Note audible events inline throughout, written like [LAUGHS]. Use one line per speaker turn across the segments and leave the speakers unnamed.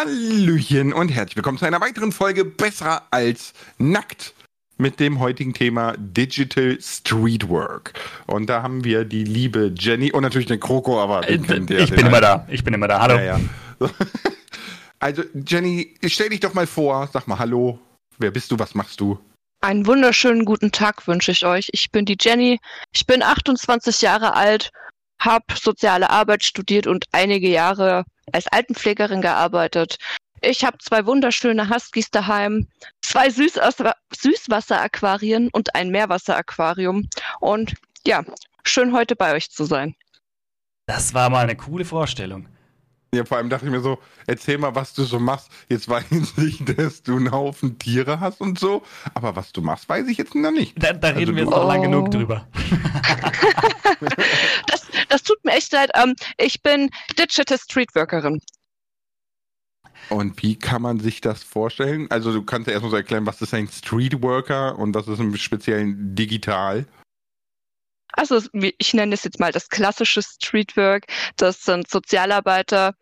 Hallöchen und herzlich willkommen zu einer weiteren Folge Besser als Nackt mit dem heutigen Thema Digital Streetwork. Und da haben wir die liebe Jenny und natürlich den Kroko, aber
den äh, ich bin immer da. Ich bin immer da. Hallo. Ja, ja. [LAUGHS]
Also Jenny, stell dich doch mal vor, sag mal Hallo. Wer bist du? Was machst du?
Einen wunderschönen guten Tag wünsche ich euch. Ich bin die Jenny. Ich bin 28 Jahre alt, habe soziale Arbeit studiert und einige Jahre als Altenpflegerin gearbeitet. Ich habe zwei wunderschöne Huskies daheim, zwei Süßwasser Süßwasseraquarien und ein Meerwasseraquarium. Und ja, schön heute bei euch zu sein.
Das war mal eine coole Vorstellung.
Ja, vor allem dachte ich mir so, erzähl mal, was du so machst. Jetzt weiß [LAUGHS] ich, dass du einen Haufen Tiere hast und so, aber was du machst, weiß ich jetzt noch nicht.
Da, da reden also, wir jetzt noch oh. lang genug drüber. [LAUGHS]
das, das tut mir echt leid. Ähm, ich bin Digital Streetworkerin.
Und wie kann man sich das vorstellen? Also du kannst ja erstmal so erklären, was ist ein Streetworker und was ist im Speziellen digital?
Also ich nenne es jetzt mal das klassische Streetwork. Das sind Sozialarbeiter,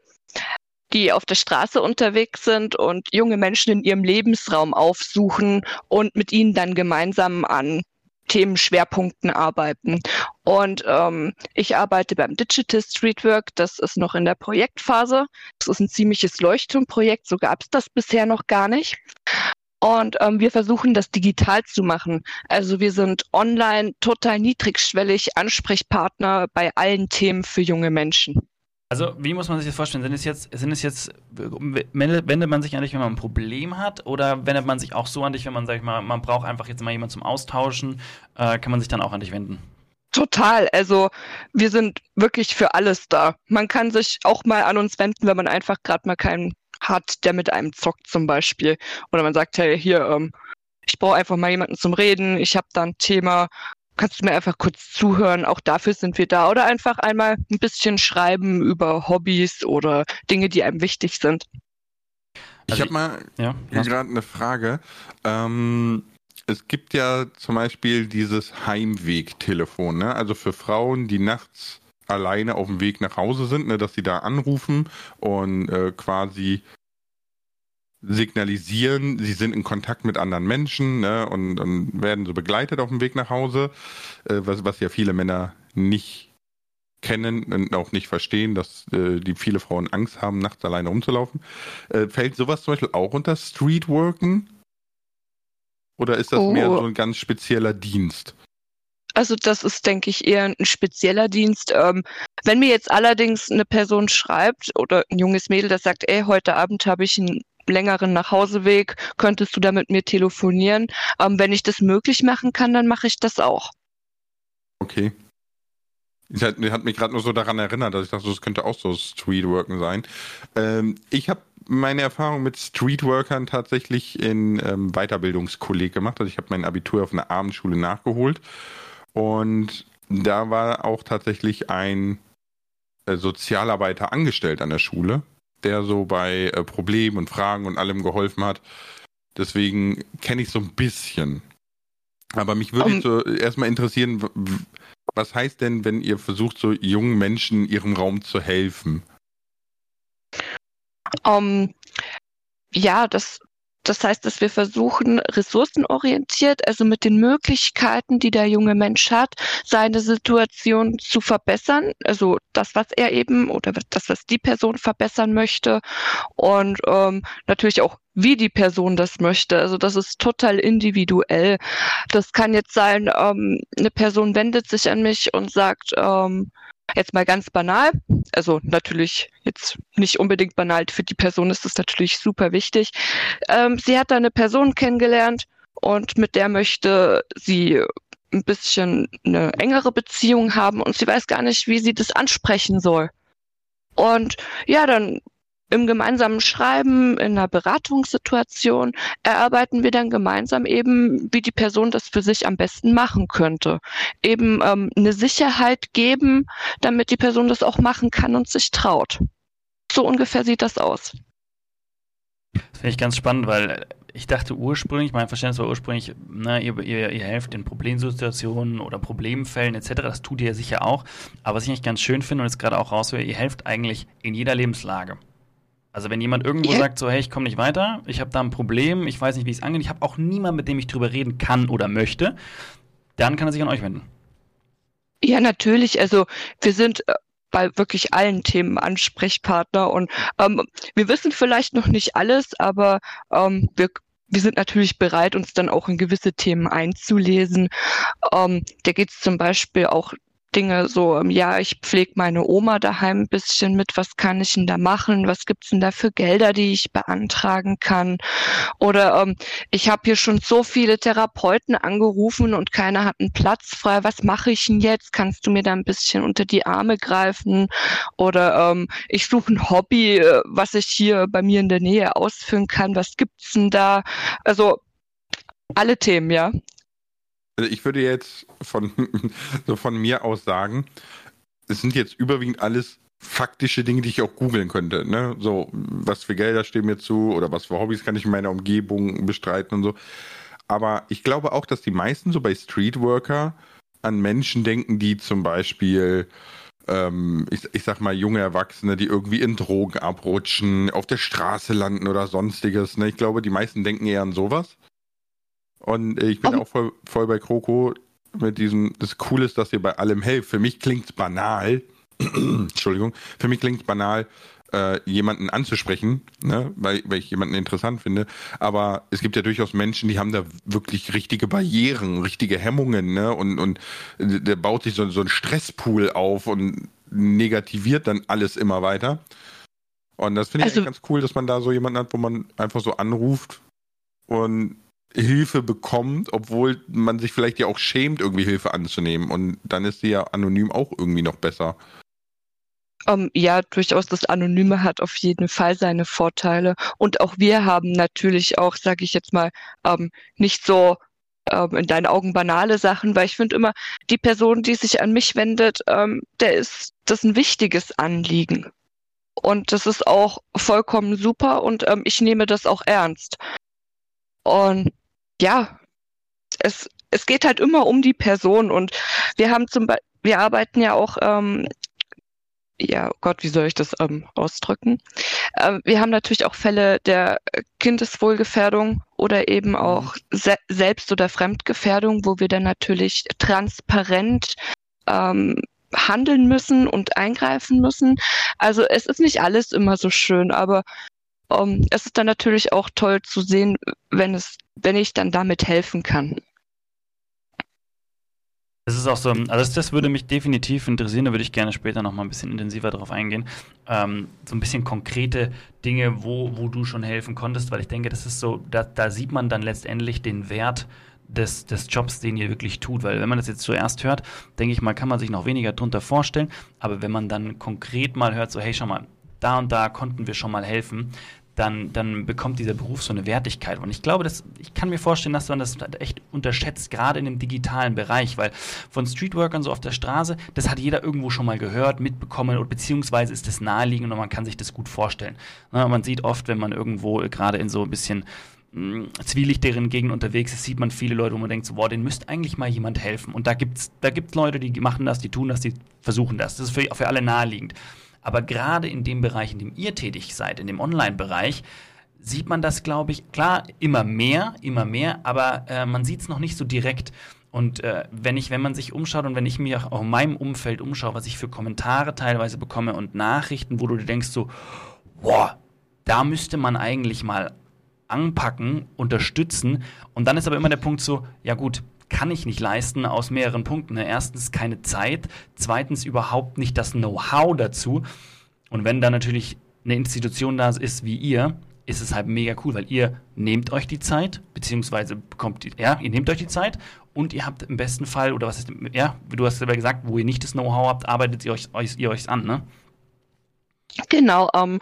die auf der Straße unterwegs sind und junge Menschen in ihrem Lebensraum aufsuchen und mit ihnen dann gemeinsam an Themenschwerpunkten arbeiten. Und ähm, ich arbeite beim Digital Streetwork, das ist noch in der Projektphase. Das ist ein ziemliches Leuchtturmprojekt, so gab es das bisher noch gar nicht. Und ähm, wir versuchen das digital zu machen. Also wir sind online total niedrigschwellig Ansprechpartner bei allen Themen für junge Menschen.
Also, wie muss man sich das vorstellen? Sind es jetzt, sind es jetzt, wendet man sich an dich, wenn man ein Problem hat, oder wendet man sich auch so an dich, wenn man, sag ich mal, man braucht einfach jetzt mal jemanden zum Austauschen, äh, kann man sich dann auch an dich wenden?
Total. Also wir sind wirklich für alles da. Man kann sich auch mal an uns wenden, wenn man einfach gerade mal keinen hat, der mit einem zockt zum Beispiel. Oder man sagt, hey, hier, ähm, ich brauche einfach mal jemanden zum Reden, ich habe da ein Thema, kannst du mir einfach kurz zuhören, auch dafür sind wir da. Oder einfach einmal ein bisschen schreiben über Hobbys oder Dinge, die einem wichtig sind.
Ich also habe mal ja, gerade eine Frage. Ähm, es gibt ja zum Beispiel dieses Heimwegtelefon, ne? also für Frauen, die nachts alleine auf dem Weg nach Hause sind, ne, dass sie da anrufen und äh, quasi signalisieren, sie sind in Kontakt mit anderen Menschen ne, und, und werden so begleitet auf dem Weg nach Hause, äh, was, was ja viele Männer nicht kennen und auch nicht verstehen, dass äh, die viele Frauen Angst haben, nachts alleine rumzulaufen. Äh, fällt sowas zum Beispiel auch unter Streetworken? Oder ist das oh. mehr so ein ganz spezieller Dienst?
Also das ist, denke ich, eher ein spezieller Dienst. Ähm, wenn mir jetzt allerdings eine Person schreibt oder ein junges Mädel, das sagt, ey, heute Abend habe ich einen längeren Nachhauseweg, könntest du da mit mir telefonieren? Ähm, wenn ich das möglich machen kann, dann mache ich das auch.
Okay. Ich hat, hat mich gerade nur so daran erinnert, dass ich dachte, das könnte auch so Streetworken sein. Ähm, ich habe meine Erfahrung mit Streetworkern tatsächlich in ähm, Weiterbildungskolleg gemacht. Also ich habe mein Abitur auf einer Abendschule nachgeholt und da war auch tatsächlich ein äh, Sozialarbeiter angestellt an der Schule, der so bei äh, Problemen und Fragen und allem geholfen hat. Deswegen kenne ich so ein bisschen. Aber mich würde um, so erstmal interessieren, was heißt denn, wenn ihr versucht, so jungen Menschen in ihrem Raum zu helfen?
Um, ja, das das heißt, dass wir versuchen, ressourcenorientiert, also mit den Möglichkeiten, die der junge Mensch hat, seine Situation zu verbessern. Also das, was er eben oder das, was die Person verbessern möchte. Und ähm, natürlich auch wie die Person das möchte. Also das ist total individuell. Das kann jetzt sein, ähm, eine Person wendet sich an mich und sagt, ähm, Jetzt mal ganz banal, also natürlich jetzt nicht unbedingt banal, für die Person ist es natürlich super wichtig. Ähm, sie hat da eine Person kennengelernt und mit der möchte sie ein bisschen eine engere Beziehung haben und sie weiß gar nicht, wie sie das ansprechen soll. Und ja, dann im gemeinsamen Schreiben, in einer Beratungssituation erarbeiten wir dann gemeinsam eben, wie die Person das für sich am besten machen könnte. Eben ähm, eine Sicherheit geben, damit die Person das auch machen kann und sich traut. So ungefähr sieht das aus.
Das finde ich ganz spannend, weil ich dachte ursprünglich, mein Verständnis war ursprünglich, na, ihr, ihr, ihr helft in Problemsituationen oder Problemfällen etc. Das tut ihr sicher auch. Aber was ich eigentlich ganz schön finde und jetzt gerade auch raushöre, ihr helft eigentlich in jeder Lebenslage. Also wenn jemand irgendwo ja. sagt, so hey, ich komme nicht weiter, ich habe da ein Problem, ich weiß nicht, wie es angeht, ich habe auch niemanden, mit dem ich drüber reden kann oder möchte, dann kann er sich an euch wenden.
Ja, natürlich. Also wir sind äh, bei wirklich allen Themen Ansprechpartner und ähm, wir wissen vielleicht noch nicht alles, aber ähm, wir wir sind natürlich bereit, uns dann auch in gewisse Themen einzulesen. Ähm, da geht es zum Beispiel auch Dinge so, ähm, ja, ich pflege meine Oma daheim ein bisschen mit, was kann ich denn da machen, was gibt's denn da für Gelder, die ich beantragen kann? Oder ähm, ich habe hier schon so viele Therapeuten angerufen und keiner hat einen Platz frei, was mache ich denn jetzt? Kannst du mir da ein bisschen unter die Arme greifen? Oder ähm, ich suche ein Hobby, äh, was ich hier bei mir in der Nähe ausführen kann, was gibt's denn da? Also alle Themen, ja.
Also ich würde jetzt von, [LAUGHS] so von mir aus sagen, es sind jetzt überwiegend alles faktische Dinge, die ich auch googeln könnte. Ne? So, was für Gelder stehen mir zu oder was für Hobbys kann ich in meiner Umgebung bestreiten und so. Aber ich glaube auch, dass die meisten so bei Streetworker an Menschen denken, die zum Beispiel, ähm, ich, ich sag mal, junge Erwachsene, die irgendwie in Drogen abrutschen, auf der Straße landen oder sonstiges. Ne? Ich glaube, die meisten denken eher an sowas. Und ich bin um, auch voll, voll bei Kroko mit diesem, das Coole ist, dass ihr bei allem helft. Für mich klingt es banal, [CLEARS THROAT] Entschuldigung, für mich klingt es banal, äh, jemanden anzusprechen, ne? weil, weil ich jemanden interessant finde. Aber es gibt ja durchaus Menschen, die haben da wirklich richtige Barrieren, richtige Hemmungen, ne? Und, und der baut sich so, so ein Stresspool auf und negativiert dann alles immer weiter. Und das finde ich also, ganz cool, dass man da so jemanden hat, wo man einfach so anruft und Hilfe bekommt, obwohl man sich vielleicht ja auch schämt, irgendwie Hilfe anzunehmen. Und dann ist sie ja anonym auch irgendwie noch besser.
Um, ähm, ja, durchaus das Anonyme hat auf jeden Fall seine Vorteile. Und auch wir haben natürlich auch, sage ich jetzt mal, ähm, nicht so ähm, in deinen Augen banale Sachen, weil ich finde immer, die Person, die sich an mich wendet, ähm, der ist das ein wichtiges Anliegen. Und das ist auch vollkommen super und ähm, ich nehme das auch ernst. Und ja, es, es geht halt immer um die Person und wir haben zum Beispiel, wir arbeiten ja auch, ähm, ja, oh Gott, wie soll ich das ähm, ausdrücken? Ähm, wir haben natürlich auch Fälle der Kindeswohlgefährdung oder eben mhm. auch Se Selbst- oder Fremdgefährdung, wo wir dann natürlich transparent ähm, handeln müssen und eingreifen müssen. Also es ist nicht alles immer so schön, aber um, ähm, es ist dann natürlich auch toll zu sehen, wenn es, wenn ich dann damit helfen kann.
Das ist auch so, also das, würde mich definitiv interessieren, da würde ich gerne später noch mal ein bisschen intensiver darauf eingehen. Ähm, so ein bisschen konkrete Dinge, wo, wo du schon helfen konntest, weil ich denke, das ist so, da, da sieht man dann letztendlich den Wert des, des Jobs, den ihr wirklich tut. Weil wenn man das jetzt zuerst hört, denke ich mal, kann man sich noch weniger drunter vorstellen. Aber wenn man dann konkret mal hört, so, hey, schau mal, da und da konnten wir schon mal helfen, dann, dann bekommt dieser Beruf so eine Wertigkeit. Und ich glaube, dass, ich kann mir vorstellen, dass man das echt unterschätzt, gerade in dem digitalen Bereich, weil von Streetworkern so auf der Straße, das hat jeder irgendwo schon mal gehört, mitbekommen, beziehungsweise ist das naheliegend und man kann sich das gut vorstellen. Na, man sieht oft, wenn man irgendwo gerade in so ein bisschen hm, zwielichteren Gegend unterwegs ist, sieht man viele Leute, wo man denkt, so, boah, denen müsste eigentlich mal jemand helfen. Und da gibt es da gibt's Leute, die machen das, die tun das, die versuchen das. Das ist für, für alle naheliegend. Aber gerade in dem Bereich, in dem ihr tätig seid, in dem Online-Bereich, sieht man das, glaube ich, klar, immer mehr, immer mehr, aber äh, man sieht es noch nicht so direkt. Und äh, wenn ich, wenn man sich umschaut und wenn ich mir auch in meinem Umfeld umschaue, was ich für Kommentare teilweise bekomme und Nachrichten, wo du dir denkst so, boah, da müsste man eigentlich mal anpacken, unterstützen. Und dann ist aber immer der Punkt so, ja gut, kann ich nicht leisten aus mehreren Punkten. Erstens keine Zeit, zweitens überhaupt nicht das Know-how dazu. Und wenn da natürlich eine Institution da ist wie ihr, ist es halt mega cool, weil ihr nehmt euch die Zeit, beziehungsweise bekommt, ja, ihr nehmt euch die Zeit und ihr habt im besten Fall, oder was ist, ja, du hast selber gesagt, wo ihr nicht das Know-how habt, arbeitet ihr euch, euch, ihr euch an, ne?
Genau. Ähm,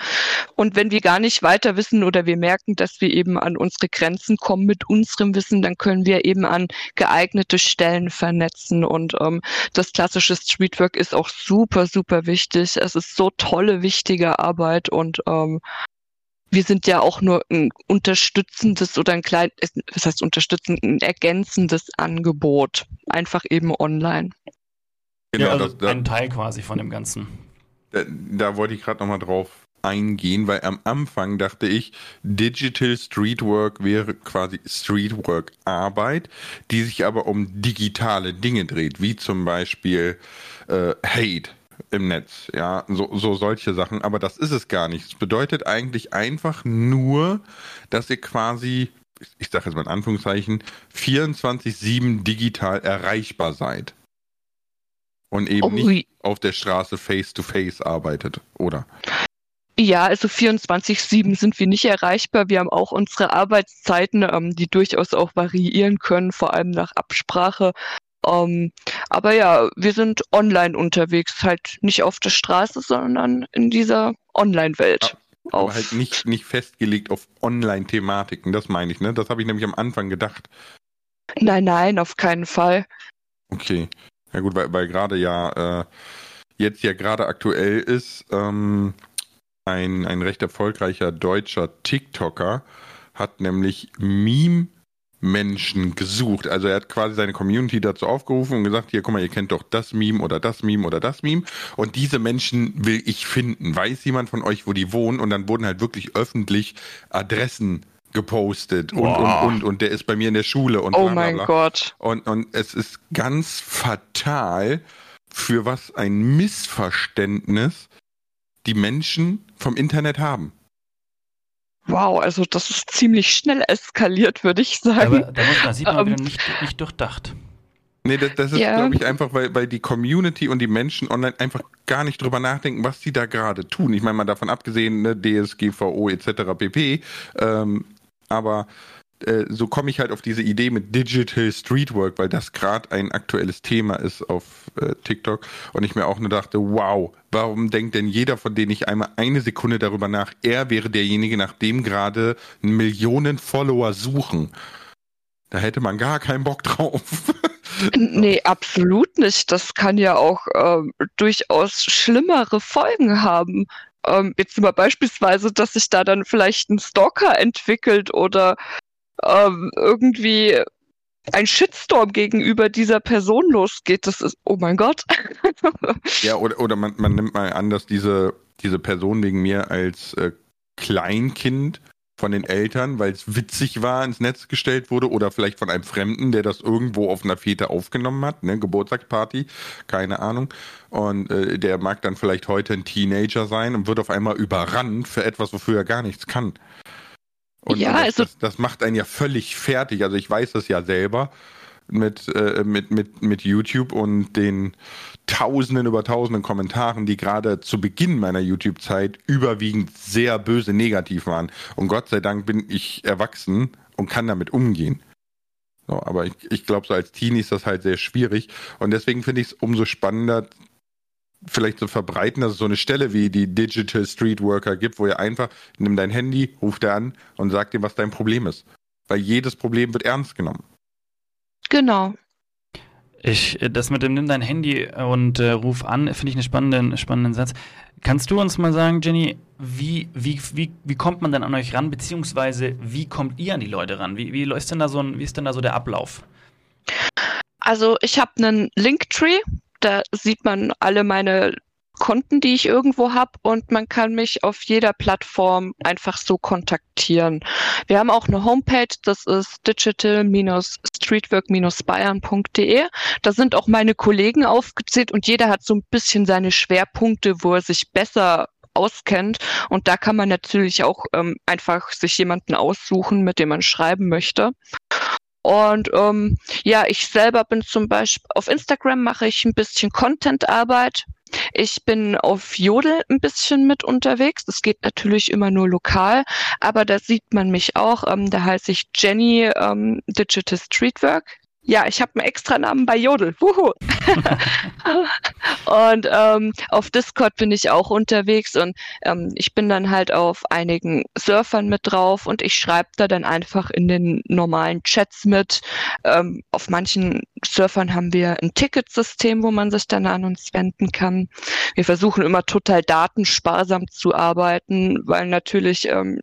und wenn wir gar nicht weiter wissen oder wir merken, dass wir eben an unsere Grenzen kommen mit unserem Wissen, dann können wir eben an geeignete Stellen vernetzen. Und ähm, das klassische Streetwork ist auch super, super wichtig. Es ist so tolle, wichtige Arbeit und ähm, wir sind ja auch nur ein unterstützendes oder ein klein, was heißt unterstützend, ein ergänzendes Angebot. Einfach eben online.
Genau, ja, also das, das, ein Teil quasi von dem Ganzen.
Da, da wollte ich gerade nochmal drauf eingehen, weil am Anfang dachte ich, Digital Streetwork wäre quasi Streetwork Arbeit, die sich aber um digitale Dinge dreht, wie zum Beispiel äh, Hate im Netz, ja, so, so solche Sachen. Aber das ist es gar nicht. Es bedeutet eigentlich einfach nur, dass ihr quasi, ich sage jetzt mal in Anführungszeichen, 24-7 digital erreichbar seid. Und eben oh, nicht auf der Straße face-to-face -face arbeitet, oder?
Ja, also 24-7 sind wir nicht erreichbar. Wir haben auch unsere Arbeitszeiten, ähm, die durchaus auch variieren können, vor allem nach Absprache. Ähm, aber ja, wir sind online unterwegs, halt nicht auf der Straße, sondern in dieser Online-Welt.
Aber auf halt nicht, nicht festgelegt auf Online-Thematiken, das meine ich, ne? Das habe ich nämlich am Anfang gedacht.
Nein, nein, auf keinen Fall.
Okay. Ja gut, weil, weil gerade ja äh, jetzt ja gerade aktuell ist, ähm, ein, ein recht erfolgreicher deutscher TikToker hat nämlich Meme Menschen gesucht. Also er hat quasi seine Community dazu aufgerufen und gesagt, hier, guck mal, ihr kennt doch das Meme oder das Meme oder das Meme. Und diese Menschen will ich finden. Weiß jemand von euch, wo die wohnen? Und dann wurden halt wirklich öffentlich Adressen gepostet und, wow. und, und, und der ist bei mir in der Schule und
Oh mein Gott.
Und, und es ist ganz fatal, für was ein Missverständnis die Menschen vom Internet haben.
Wow, also das ist ziemlich schnell eskaliert, würde ich sagen.
Aber da muss man, sieht man um, ähm, nicht, nicht durchdacht.
Nee, das, das ist, ja. glaube ich, einfach, weil, weil die Community und die Menschen online einfach gar nicht drüber nachdenken, was sie da gerade tun. Ich meine mal davon abgesehen, ne, DSGVO etc. pp. Ähm, aber äh, so komme ich halt auf diese Idee mit Digital Streetwork, weil das gerade ein aktuelles Thema ist auf äh, TikTok und ich mir auch nur dachte, wow, warum denkt denn jeder, von denen ich einmal eine Sekunde darüber nach, er wäre derjenige, nach dem gerade Millionen Follower suchen? Da hätte man gar keinen Bock drauf.
nee, absolut nicht. Das kann ja auch ähm, durchaus schlimmere Folgen haben. Ähm, jetzt mal beispielsweise, dass sich da dann vielleicht ein Stalker entwickelt oder ähm, irgendwie ein Shitstorm gegenüber dieser Person losgeht, das ist, oh mein Gott. [LAUGHS]
ja, oder, oder man, man nimmt mal an, dass diese, diese Person wegen mir als äh, Kleinkind von den Eltern, weil es witzig war, ins Netz gestellt wurde oder vielleicht von einem Fremden, der das irgendwo auf einer Fete aufgenommen hat, ne, Geburtstagsparty, keine Ahnung. Und äh, der mag dann vielleicht heute ein Teenager sein und wird auf einmal überrannt für etwas, wofür er gar nichts kann. Und, ja, das, also das, das, macht einen ja völlig fertig. Also ich weiß das ja selber mit, äh, mit, mit, mit YouTube und den Tausenden über Tausenden Kommentaren, die gerade zu Beginn meiner YouTube-Zeit überwiegend sehr böse negativ waren. Und Gott sei Dank bin ich erwachsen und kann damit umgehen. So, aber ich, ich glaube, so als Teenie ist das halt sehr schwierig. Und deswegen finde ich es umso spannender, vielleicht zu verbreiten, dass es so eine Stelle wie die Digital Street Worker gibt, wo ihr einfach, nimm dein Handy, ruft er an und sagt ihm, was dein Problem ist. Weil jedes Problem wird ernst genommen.
Genau.
Ich, das mit dem Nimm dein Handy und äh, ruf an, finde ich einen spannenden, spannenden Satz. Kannst du uns mal sagen, Jenny, wie, wie, wie, wie kommt man denn an euch ran, beziehungsweise wie kommt ihr an die Leute ran? Wie, wie, ist, denn da so ein, wie ist denn da so der Ablauf?
Also ich habe einen Linktree, da sieht man alle meine Konten, die ich irgendwo habe und man kann mich auf jeder Plattform einfach so kontaktieren. Wir haben auch eine Homepage, das ist digital-streetwork-bayern.de. Da sind auch meine Kollegen aufgezählt und jeder hat so ein bisschen seine Schwerpunkte, wo er sich besser auskennt. Und da kann man natürlich auch ähm, einfach sich jemanden aussuchen, mit dem man schreiben möchte. Und ähm, ja, ich selber bin zum Beispiel auf Instagram mache ich ein bisschen Content-Arbeit. Ich bin auf Jodel ein bisschen mit unterwegs. Das geht natürlich immer nur lokal, aber da sieht man mich auch. Ähm, da heiße ich Jenny ähm, Digital Streetwork. Ja, ich habe einen extra Namen bei Jodel. Wuhu. [LAUGHS] und ähm, auf Discord bin ich auch unterwegs und ähm, ich bin dann halt auf einigen Surfern mit drauf und ich schreibe da dann einfach in den normalen Chats mit. Ähm, auf manchen Surfern haben wir ein Ticketsystem, wo man sich dann an uns wenden kann. Wir versuchen immer total datensparsam zu arbeiten, weil natürlich ähm,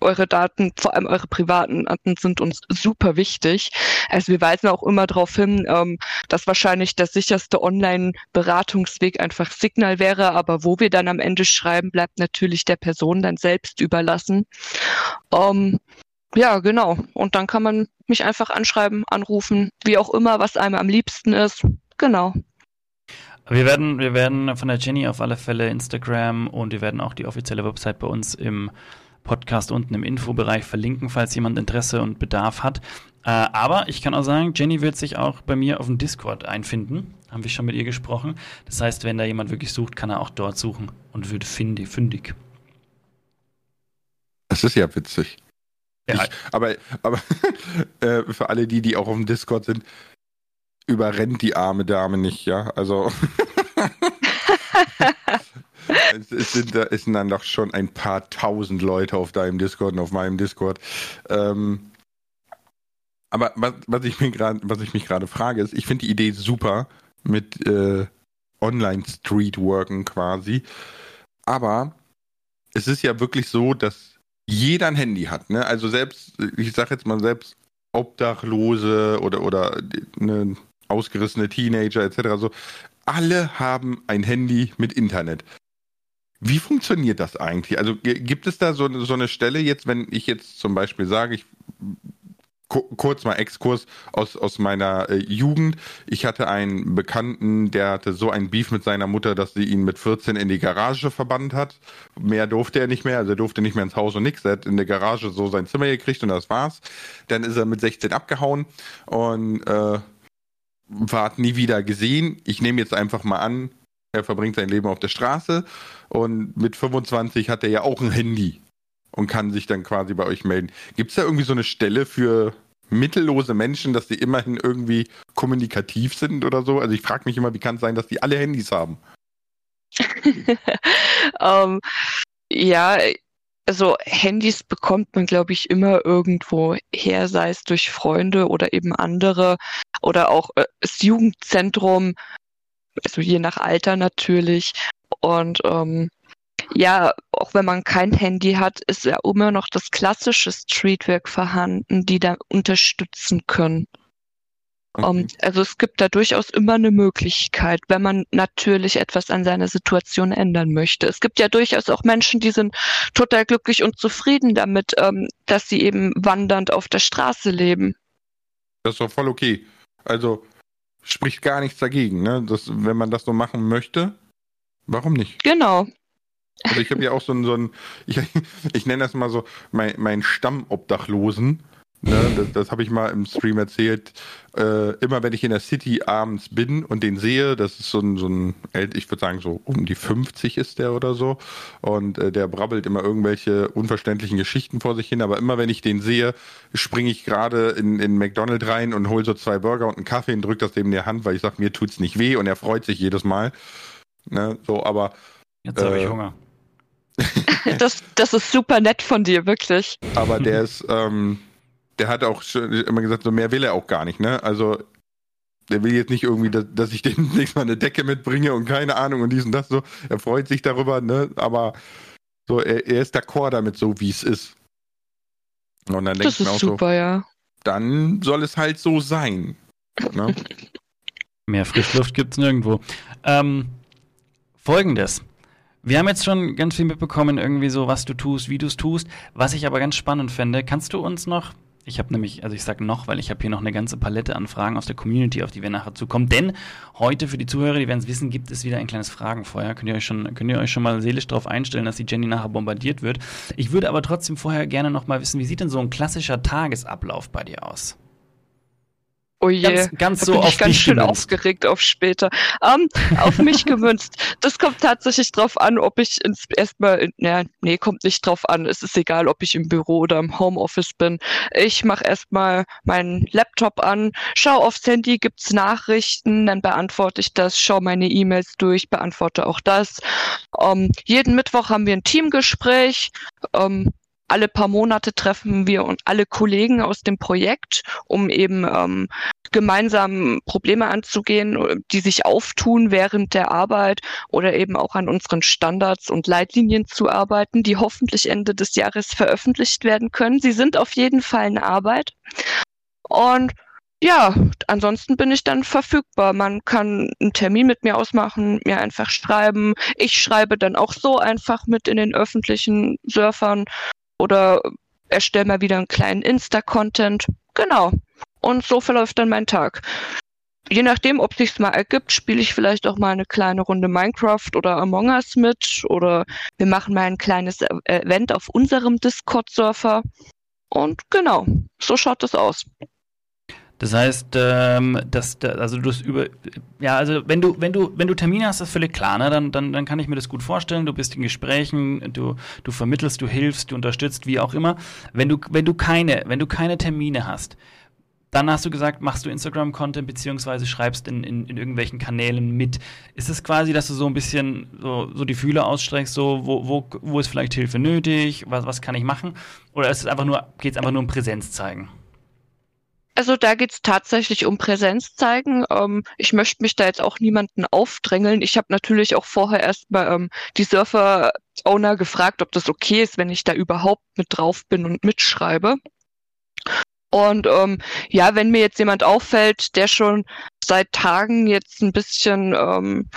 eure Daten, vor allem eure privaten Daten, sind uns super wichtig. Also wir weisen auch immer darauf hin, ähm, dass wahrscheinlich der sicherste Online-Beratungsweg einfach Signal wäre, aber wo wir dann am Ende schreiben, bleibt natürlich der Person dann selbst überlassen. Ähm, ja, genau. Und dann kann man mich einfach anschreiben, anrufen, wie auch immer, was einem am liebsten ist. Genau.
Wir werden, wir werden von der Jenny auf alle Fälle Instagram und wir werden auch die offizielle Website bei uns im Podcast unten im Infobereich verlinken, falls jemand Interesse und Bedarf hat. Äh, aber ich kann auch sagen, Jenny wird sich auch bei mir auf dem Discord einfinden. Haben wir schon mit ihr gesprochen. Das heißt, wenn da jemand wirklich sucht, kann er auch dort suchen und wird fündig.
Das ist ja witzig. Ja. Ich, aber aber [LAUGHS] äh, für alle die, die auch auf dem Discord sind, überrennt die arme Dame nicht, ja? Also. [LAUGHS] es, sind, es sind dann doch schon ein paar tausend Leute auf deinem Discord und auf meinem Discord. Ähm, aber was, was ich mir gerade, was ich mich gerade frage, ist, ich finde die Idee super mit äh, Online-Streetworken quasi. Aber es ist ja wirklich so, dass jeder ein Handy hat. Ne? Also selbst, ich sag jetzt mal selbst Obdachlose oder, oder eine ausgerissene Teenager etc. So, alle haben ein Handy mit Internet. Wie funktioniert das eigentlich? Also gibt es da so, so eine Stelle jetzt, wenn ich jetzt zum Beispiel sage, ich kurz mal Exkurs aus, aus meiner äh, Jugend. Ich hatte einen Bekannten, der hatte so ein Beef mit seiner Mutter, dass sie ihn mit 14 in die Garage verbannt hat. Mehr durfte er nicht mehr, also er durfte nicht mehr ins Haus und nichts. Er hat in der Garage so sein Zimmer gekriegt und das war's. Dann ist er mit 16 abgehauen und äh, war nie wieder gesehen. Ich nehme jetzt einfach mal an, er verbringt sein Leben auf der Straße und mit 25 hat er ja auch ein Handy und kann sich dann quasi bei euch melden. Gibt es da irgendwie so eine Stelle für mittellose Menschen, dass die immerhin irgendwie kommunikativ sind oder so? Also ich frage mich immer, wie kann es sein, dass die alle Handys haben?
um, [LAUGHS] ähm, ja, also Handys bekommt man, glaube ich, immer irgendwo her, sei es durch Freunde oder eben andere oder auch äh, das Jugendzentrum, also je nach Alter natürlich. Und ähm, ja, auch wenn man kein Handy hat, ist ja immer noch das klassische Streetwork vorhanden, die da unterstützen können. Okay. Um, also es gibt da durchaus immer eine Möglichkeit, wenn man natürlich etwas an seiner Situation ändern möchte. Es gibt ja durchaus auch Menschen, die sind total glücklich und zufrieden damit, ähm, dass sie eben wandernd auf der Straße leben.
Das ist doch voll okay. Also spricht gar nichts dagegen, ne? Das, wenn man das so machen möchte, warum nicht?
Genau.
Also ich habe ja auch so ein, so ein ich, [LAUGHS] ich nenne das mal so mein, mein Stammobdachlosen. Ne, das, das habe ich mal im Stream erzählt. Äh, immer wenn ich in der City abends bin und den sehe, das ist so ein, so ein ich würde sagen so um die 50 ist der oder so. Und äh, der brabbelt immer irgendwelche unverständlichen Geschichten vor sich hin. Aber immer wenn ich den sehe, springe ich gerade in, in McDonald's rein und hole so zwei Burger und einen Kaffee und drücke das dem in die Hand, weil ich sage, mir tut's nicht weh und er freut sich jedes Mal. Ne, so, aber.
Jetzt habe äh, ich Hunger. [LAUGHS] [LAUGHS]
das, das ist super nett von dir, wirklich.
Aber der ist, ähm, der hat auch schon immer gesagt, so mehr will er auch gar nicht, ne? Also der will jetzt nicht irgendwie, dass, dass ich dem [LAUGHS] nächstes Mal eine Decke mitbringe und keine Ahnung und dies und das so. Er freut sich darüber, ne? Aber so, er, er ist d'accord damit, so wie es ist. Und dann
das ist auch super, so, ja.
Dann soll es halt so sein. Ne? [LAUGHS]
Mehr Frischluft gibt es nirgendwo. Ähm, Folgendes. Wir haben jetzt schon ganz viel mitbekommen, irgendwie so, was du tust, wie du es tust. Was ich aber ganz spannend fände, kannst du uns noch, ich habe nämlich, also ich sage noch, weil ich habe hier noch eine ganze Palette an Fragen aus der Community, auf die wir nachher zukommen. Denn heute für die Zuhörer, die werden es wissen, gibt es wieder ein kleines Fragenfeuer. Könnt ihr euch schon, könnt ihr euch schon mal seelisch darauf einstellen, dass die Jenny nachher bombardiert wird. Ich würde aber trotzdem vorher gerne noch mal wissen, wie sieht denn so ein klassischer Tagesablauf bei dir aus?
Oh je, ganz, ganz so bin ich ganz schön gemünzt. aufgeregt auf später. Ähm, auf mich [LAUGHS] gemünzt. Das kommt tatsächlich drauf an, ob ich ins erstmal, ja, nee, kommt nicht drauf an. Es ist egal, ob ich im Büro oder im Homeoffice bin. Ich mache erstmal meinen Laptop an, schau aufs Handy, gibt's Nachrichten, dann beantworte ich das, schau meine E-Mails durch, beantworte auch das. Ähm, jeden Mittwoch haben wir ein Teamgespräch. Ähm, alle paar Monate treffen wir und alle Kollegen aus dem Projekt, um eben ähm, gemeinsam Probleme anzugehen, die sich auftun während der Arbeit oder eben auch an unseren Standards und Leitlinien zu arbeiten, die hoffentlich Ende des Jahres veröffentlicht werden können. Sie sind auf jeden Fall in Arbeit. Und ja, ansonsten bin ich dann verfügbar. Man kann einen Termin mit mir ausmachen, mir einfach schreiben. Ich schreibe dann auch so einfach mit in den öffentlichen Surfern oder erstelle mal wieder einen kleinen Insta-Content. Genau. Und so verläuft dann mein Tag. Je nachdem, ob sich's mal ergibt, spiele ich vielleicht auch mal eine kleine Runde Minecraft oder Among Us mit oder wir machen mal ein kleines e-, Event auf unserem Discord-Surfer. Und genau, so schaut es aus.
Das heißt, ähm, dass, also du über, ja, also wenn du, wenn du, wenn du Termine hast, das ist völlig klar, ne? dann, dann, dann kann ich mir das gut vorstellen. Du bist in Gesprächen, du, du vermittelst, du hilfst, du unterstützt, wie auch immer. Wenn du, wenn du keine, wenn du keine Termine hast, dann hast du gesagt, machst du Instagram-Content beziehungsweise schreibst in, in, in, irgendwelchen Kanälen mit. Ist es quasi, dass du so ein bisschen so, so die Fühler ausstreckst, so wo, wo, wo ist vielleicht Hilfe nötig, was, was kann ich machen? Oder ist es einfach nur, geht es einfach nur um Präsenz zeigen?
Also da geht's tatsächlich um Präsenz zeigen. Ähm, ich möchte mich da jetzt auch niemanden aufdrängeln. Ich habe natürlich auch vorher erstmal ähm, die Surfer-Owner gefragt, ob das okay ist, wenn ich da überhaupt mit drauf bin und mitschreibe. Und ähm, ja, wenn mir jetzt jemand auffällt, der schon seit Tagen jetzt ein bisschen ähm,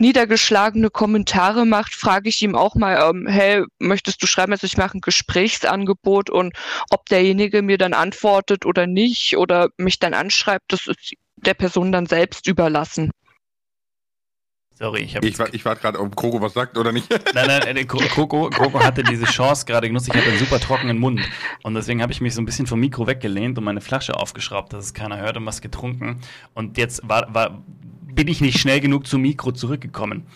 niedergeschlagene Kommentare macht, frage ich ihm auch mal, ähm, hey, möchtest du schreiben, also ich mache ein Gesprächsangebot und ob derjenige mir dann antwortet oder nicht oder mich dann anschreibt, das ist der Person dann selbst überlassen.
Sorry, ich habe. Ich, war, ich warte gerade, ob Kroko was sagt oder nicht.
Nein, nein, äh, Kroko, Kroko hatte diese Chance gerade genutzt. Ich hatte einen super trockenen Mund. Und deswegen habe ich mich so ein bisschen vom Mikro weggelehnt und meine Flasche aufgeschraubt, dass es keiner hört und was getrunken. Und jetzt war, war, bin ich nicht schnell genug zum Mikro zurückgekommen.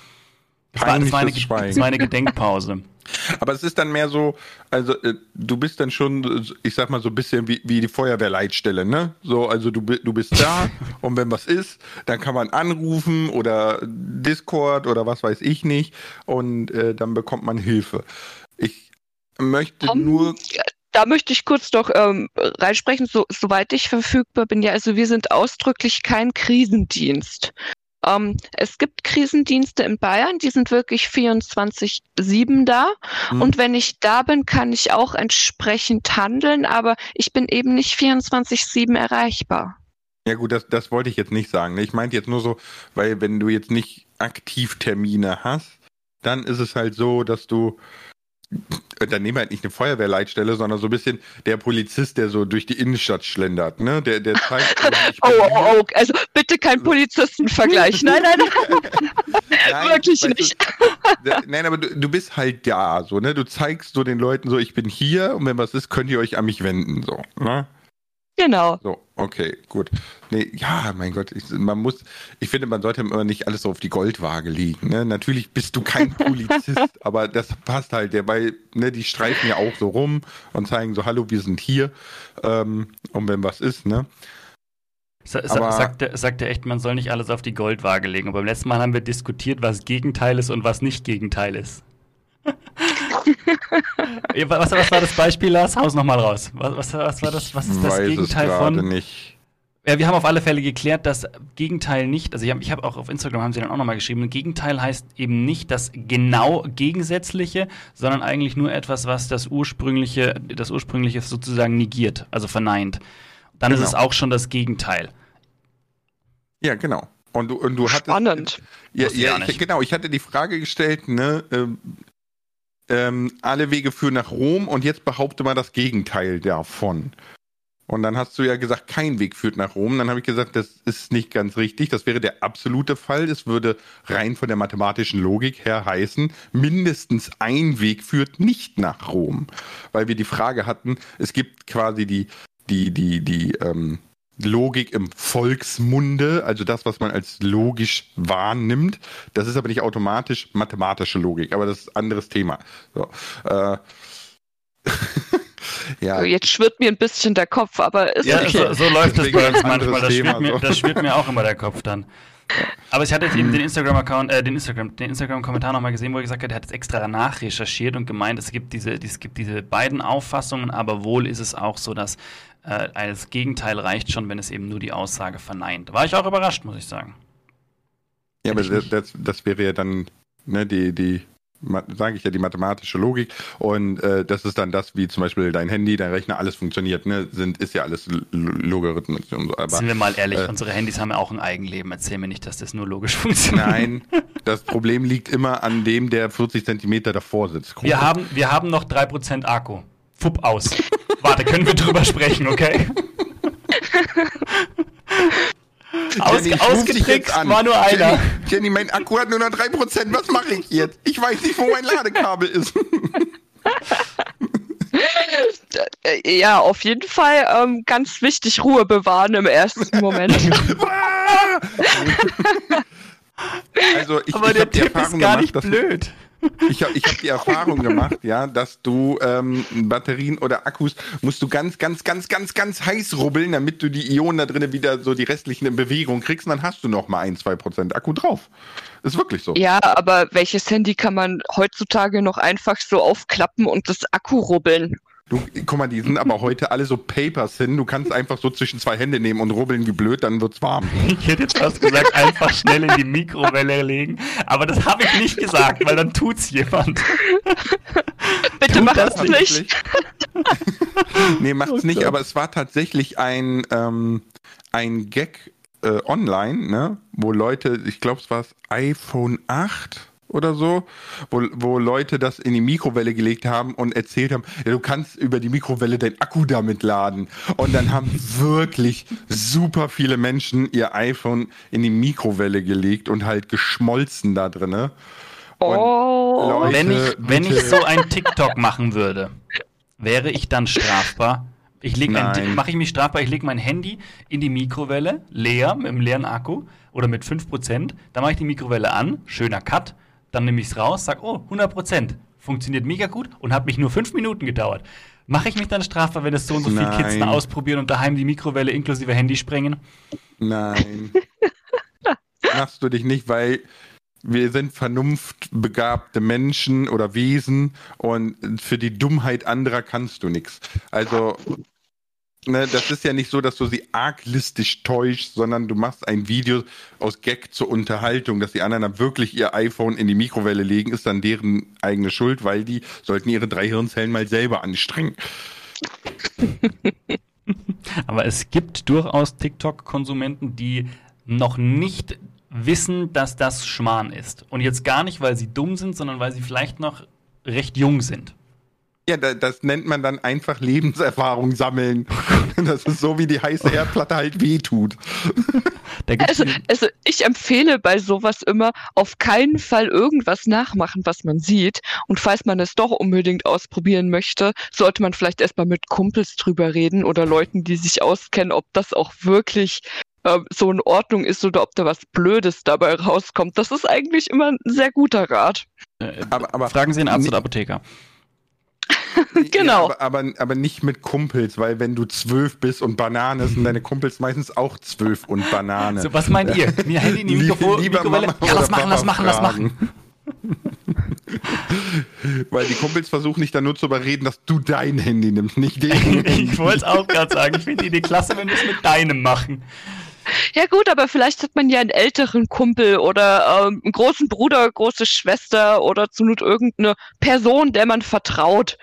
Das war, das war, eine, das war eine Gedenkpause. [LAUGHS]
Aber es ist dann mehr so, also äh, du bist dann schon, ich sag mal so ein bisschen wie, wie die Feuerwehrleitstelle, ne? So, also du, du bist da [LAUGHS] und wenn was ist, dann kann man anrufen oder Discord oder was weiß ich nicht und äh, dann bekommt man Hilfe. Ich möchte um, nur
da möchte ich kurz doch ähm, reinsprechen, so, soweit ich verfügbar bin. Ja, also wir sind ausdrücklich kein Krisendienst. Ähm, es gibt Krisendienste in Bayern, die sind wirklich 24-7 da. Mhm. Und wenn ich da bin, kann ich auch entsprechend handeln, aber ich bin eben nicht 24-7 erreichbar.
Ja gut, das, das wollte ich jetzt nicht sagen. Ich meinte jetzt nur so, weil wenn du jetzt nicht aktiv Termine hast, dann ist es halt so, dass du dann nehmen wir halt nicht eine Feuerwehrleitstelle, sondern so ein bisschen der Polizist, der so durch die Innenstadt schlendert, ne? Der, der zeigt. [LAUGHS]
oh, oh, oh, also bitte kein Polizistenvergleich. [LAUGHS] nein, nein, nein. Wirklich nicht.
Du, nein, aber du, du bist halt da, so, ne? Du zeigst so den Leuten so, ich bin hier und wenn was ist, könnt ihr euch an mich wenden, so, ne?
Genau.
So, okay, gut. Nee, ja, mein Gott, ich, man muss, ich finde, man sollte immer nicht alles so auf die Goldwaage legen. Ne? Natürlich bist du kein [LAUGHS] Polizist, aber das passt halt, der bei, ne, die streifen ja auch so rum und zeigen so, hallo, wir sind hier. Ähm, und wenn was ist, ne?
Sa aber, sagt, er, sagt er echt, man soll nicht alles auf die Goldwaage legen. Und beim letzten Mal haben wir diskutiert, was Gegenteil ist und was nicht Gegenteil ist. [LAUGHS] [LAUGHS] was, was, war das Beispiel, Lars? Haus nochmal raus. Was, was, was, war das? Was ist das Gegenteil von?
Nicht.
Ja, wir haben auf alle Fälle geklärt, dass Gegenteil nicht, also ich habe hab auch auf Instagram haben sie dann auch nochmal geschrieben, Gegenteil heißt eben nicht das genau Gegensätzliche, sondern eigentlich nur etwas, was das ursprüngliche, das ursprüngliche sozusagen negiert, also verneint. Dann genau. ist es auch schon das Gegenteil.
Ja, genau. Und du, und du
Spannend.
Hattest, ja, ja, ich, genau. Ich hatte die Frage gestellt, ne, ähm, alle Wege führen nach Rom und jetzt behaupte mal das Gegenteil davon. Und dann hast du ja gesagt, kein Weg führt nach Rom. Dann habe ich gesagt, das ist nicht ganz richtig. Das wäre der absolute Fall. Es würde rein von der mathematischen Logik her heißen, mindestens ein Weg führt nicht nach Rom. Weil wir die Frage hatten, es gibt quasi die, die, die, die, ähm, Logik im Volksmunde, also das, was man als logisch wahrnimmt. Das ist aber nicht automatisch mathematische Logik, aber das ist ein anderes Thema. So, äh, [LAUGHS]
ja. Jetzt schwirrt mir ein bisschen der Kopf, aber ist
ja, okay. so, so läuft es bei uns manchmal. Das schwirrt, mir, das schwirrt mir auch immer der Kopf dann. Aber ich hatte jetzt eben den Instagram-Account, äh, den Instagram, den Instagram-Kommentar nochmal gesehen, wo er gesagt hat, er hat jetzt extra nachrecherchiert und gemeint, es gibt diese, es gibt diese beiden Auffassungen, aber wohl ist es auch so, dass äh, als Gegenteil reicht schon, wenn es eben nur die Aussage verneint. War ich auch überrascht, muss ich sagen.
Ja, aber das, das, das wäre ja dann ne, die, die sage ich ja, die mathematische Logik. Und äh, das ist dann das, wie zum Beispiel dein Handy, dein Rechner, alles funktioniert. Ne? Sind, ist ja alles Logarithmen und so.
Aber, Sind wir mal ehrlich, äh, unsere Handys haben ja auch ein Eigenleben. Erzähl mir nicht, dass das nur logisch [LAUGHS] funktioniert.
Nein, das Problem liegt immer an dem, der 40 Zentimeter davor sitzt.
Wir haben, wir haben noch 3% Akku. Fupp aus. Warte, können wir drüber sprechen, okay? Aus, Jenny, ausgetrickst war nur einer.
Jenny, Jenny, mein Akku hat nur noch 3%. Was mache ich jetzt? Ich weiß nicht, wo mein Ladekabel ist.
ja, auf jeden Fall ähm, ganz wichtig, Ruhe bewahren im ersten Moment. [LAUGHS]
also ich, Aber ich der Tipp ist gar gemacht, nicht blöd.
Ich habe ich hab die Erfahrung gemacht, ja, dass du ähm, Batterien oder Akkus musst du ganz, ganz, ganz, ganz, ganz heiß rubbeln, damit du die Ionen da drinnen wieder so die restlichen in Bewegung kriegst und dann hast du noch mal ein, zwei Prozent Akku drauf. Ist wirklich so.
Ja, aber welches Handy kann man heutzutage noch einfach so aufklappen und das Akku rubbeln?
Du, guck mal, die sind aber [LAUGHS] heute alle so Papers hin. Du kannst einfach so zwischen zwei Hände nehmen und rubbeln wie blöd, dann wird's warm.
Ich hätte jetzt fast gesagt, einfach schnell in die Mikrowelle legen. Aber das habe ich nicht gesagt, weil dann tut's jemand. [LAUGHS]
Bitte Tut mach das nicht. nicht. [LAUGHS]
nee, macht's oh nicht, aber es war tatsächlich ein, ähm, ein Gag äh, online, ne? Wo Leute, ich glaube, es war das iPhone 8 oder so, wo, wo Leute das in die Mikrowelle gelegt haben und erzählt haben, ja, du kannst über die Mikrowelle dein Akku damit laden. Und dann haben wirklich super viele Menschen ihr iPhone in die Mikrowelle gelegt und halt geschmolzen da drinne.
Oh. Leute, wenn ich, wenn ich so ein TikTok machen würde, wäre ich dann strafbar? Ich mache ich mich strafbar, ich lege mein Handy in die Mikrowelle, leer, mit einem leeren Akku oder mit 5%, dann mache ich die Mikrowelle an, schöner Cut, dann nehme ich es raus, sage, oh, 100% Funktioniert mega gut und hat mich nur fünf Minuten gedauert. Mache ich mich dann strafbar, wenn es so und so viele Kids ausprobieren und daheim die Mikrowelle inklusive Handy sprengen?
Nein. [LAUGHS] Machst du dich nicht, weil wir sind vernunftbegabte Menschen oder Wesen und für die Dummheit anderer kannst du nichts. Also ne, das ist ja nicht so, dass du sie arglistisch täuschst, sondern du machst ein Video aus Gag zur Unterhaltung, dass die anderen dann wirklich ihr iPhone in die Mikrowelle legen, ist dann deren eigene Schuld, weil die sollten ihre drei Hirnzellen mal selber anstrengen. [LAUGHS]
Aber es gibt durchaus TikTok-Konsumenten, die noch nicht wissen, dass das Schmarrn ist. Und jetzt gar nicht, weil sie dumm sind, sondern weil sie vielleicht noch recht jung sind.
Ja, das nennt man dann einfach Lebenserfahrung sammeln. [LAUGHS] Das ist so, wie die heiße Erdplatte halt wehtut. [LAUGHS]
Also, also ich empfehle bei sowas immer auf keinen Fall irgendwas nachmachen, was man sieht. Und falls man es doch unbedingt ausprobieren möchte, sollte man vielleicht erstmal mit Kumpels drüber reden oder Leuten, die sich auskennen, ob das auch wirklich äh, so in Ordnung ist oder ob da was Blödes dabei rauskommt. Das ist eigentlich immer ein sehr guter Rat.
Äh, aber, aber fragen Sie einen Arzt oder Apotheker.
Genau.
Ja, aber, aber, aber, nicht mit Kumpels, weil wenn du zwölf bist und Banane sind deine Kumpels meistens auch zwölf und Banane.
So, was meint ihr? Mir Handy die Mikro Mikrowelle? Ja, lass machen, lass machen, lass machen. [LAUGHS]
Weil die Kumpels versuchen dich dann nur zu überreden, dass du dein Handy nimmst, nicht den. [LAUGHS]
ich wollte es auch gerade sagen. Ich finde die Idee klasse, wenn wir es mit deinem machen. [LAUGHS]
Ja gut, aber vielleicht hat man ja einen älteren Kumpel oder ähm, einen großen Bruder, große Schwester oder zu Not irgendeine Person, der man vertraut.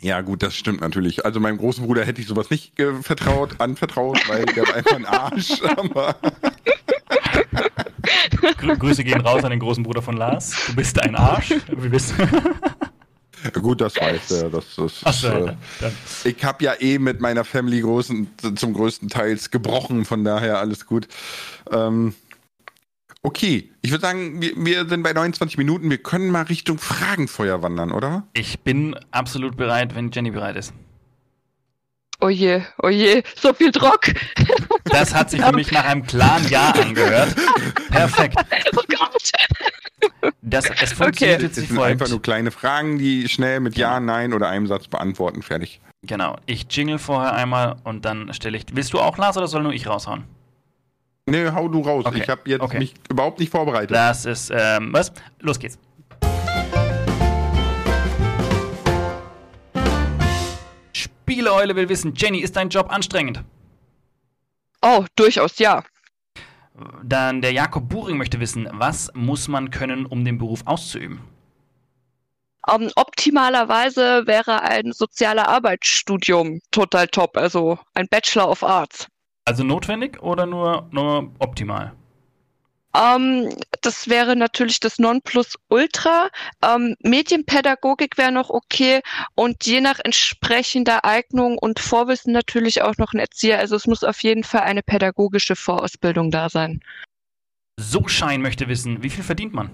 Ja, gut, das stimmt natürlich. Also meinem großen Bruder hätte ich sowas nicht äh, vertraut, anvertraut, weil der war einfach ein Arsch. [LAUGHS] Aber
Grüße gehen raus an den großen Bruder von Lars. Du bist ein Arsch. Wie bist [LAUGHS]
Gut, das weiß er. Das ist, Ach so, äh, ich habe ja eh mit meiner Family großen, zum größten Teils gebrochen, von daher alles gut. Ähm, Okay, ich würde sagen, wir, wir, sind bei 29 Minuten. Wir können mal Richtung Fragenfeuer wandern, oder?
Ich bin absolut bereit, wenn Jenny bereit ist.
Oje, oje, so viel Druck.
Das hat sich für mich nach einem klaren Ja angehört. Perfekt. Oh Gott. Das, es funktioniert okay. jetzt
wie folgt. einfach nur kleine Fragen, die schnell mit Ja, Nein oder einem Satz beantworten. Fertig.
Genau. Ich jingle vorher einmal und dann stelle ich. Willst du auch, Lars, oder soll nur ich raushauen?
Nee, hau du raus.
Okay.
Ich habe jetzt
Okay.
mich überhaupt nicht vorbereitet.
Das ist, ähm, was? Los geht's. Spieleeule will wissen, Jenny, ist dein Job anstrengend?
Oh, durchaus ja.
Dann der Jakob Buring möchte wissen, was muss man können, um den Beruf auszuüben?
Ähm, optimalerweise wäre ein sozialer Arbeitsstudium total top, also ein Bachelor of Arts.
Also notwendig oder nur, nur optimal?
Ähm, das wäre natürlich das Nonplusultra. Ähm, Medienpädagogik wäre noch okay und je nach entsprechender Eignung und Vorwissen natürlich auch noch ein Erzieher. Also es muss auf jeden Fall eine pädagogische Vorausbildung da sein.
So-Schein möchte wissen, wie viel verdient man?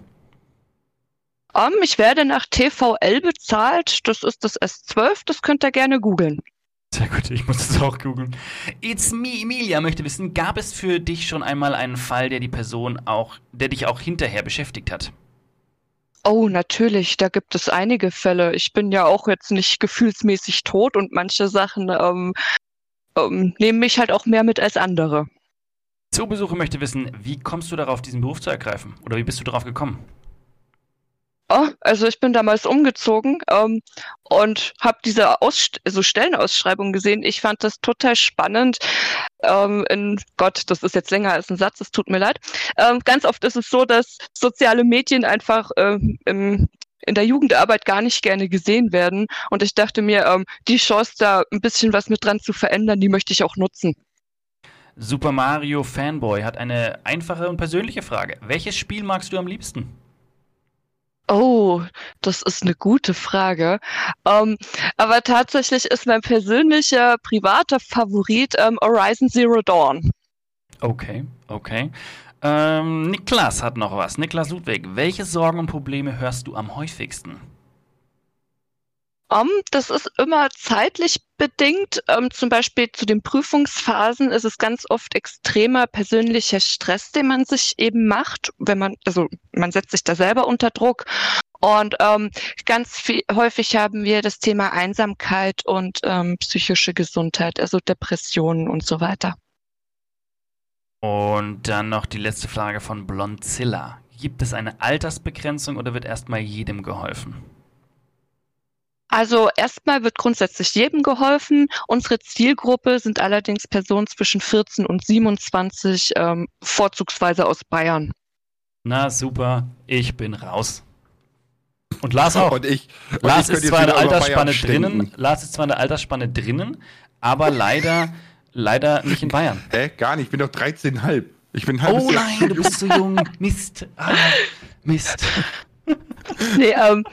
Ähm, ich werde nach TVL bezahlt. Das ist das S12. Das könnt ihr gerne googeln.
Sehr gut, ich muss es auch googeln. It's me, Emilia möchte wissen, gab es für dich schon einmal einen Fall, der die Person auch, der dich auch hinterher beschäftigt hat?
Oh, natürlich, da gibt es einige Fälle. Ich bin ja auch jetzt nicht gefühlsmäßig tot und manche Sachen ähm, ähm, nehmen mich halt auch mehr mit als andere.
Zoobesucher möchte wissen, wie kommst du darauf, diesen Beruf zu ergreifen? Oder wie bist du darauf gekommen?
Also ich bin damals umgezogen ähm, und habe diese Ausst also Stellenausschreibung gesehen. Ich fand das total spannend. Ähm, in Gott, das ist jetzt länger als ein Satz, es tut mir leid. Ähm, ganz oft ist es so, dass soziale Medien einfach ähm, im, in der Jugendarbeit gar nicht gerne gesehen werden. Und ich dachte mir, ähm, die Chance, da ein bisschen was mit dran zu verändern, die möchte ich auch nutzen.
Super Mario Fanboy hat eine einfache und persönliche Frage. Welches Spiel magst du am liebsten?
Oh, das ist eine gute Frage. Ähm, aber tatsächlich ist mein persönlicher, privater Favorit ähm, Horizon Zero Dawn.
Okay, okay. Ähm, Niklas hat noch was. Niklas Ludwig, welche Sorgen und Probleme hörst du am häufigsten?
Um, das ist immer zeitlich bedingt. Ähm, zum Beispiel zu den Prüfungsphasen ist es ganz oft extremer persönlicher Stress, den man sich eben macht, wenn man, also man setzt sich da selber unter Druck. Und ähm, ganz viel, häufig haben wir das Thema Einsamkeit und ähm, psychische Gesundheit, also Depressionen und so weiter.
Und dann noch die letzte Frage von Blonzilla. Gibt es eine Altersbegrenzung oder wird erstmal jedem geholfen?
Also erstmal wird grundsätzlich jedem geholfen. Unsere Zielgruppe sind allerdings Personen zwischen 14 und 27, ähm, vorzugsweise aus Bayern.
Na super, ich bin raus. Und Lars auch.
Und ich, und
Lars
ich
ist zwar in der Altersspanne drinnen. Lars ist zwar in der Altersspanne drinnen, aber leider, leider nicht in Bayern. [LAUGHS]
Hä? Gar nicht. Ich bin doch 13,5. Ich bin halbes
Oh nein,
zu
du bist so [LAUGHS] jung. Mist. Ah, Mist.
Nee, ähm,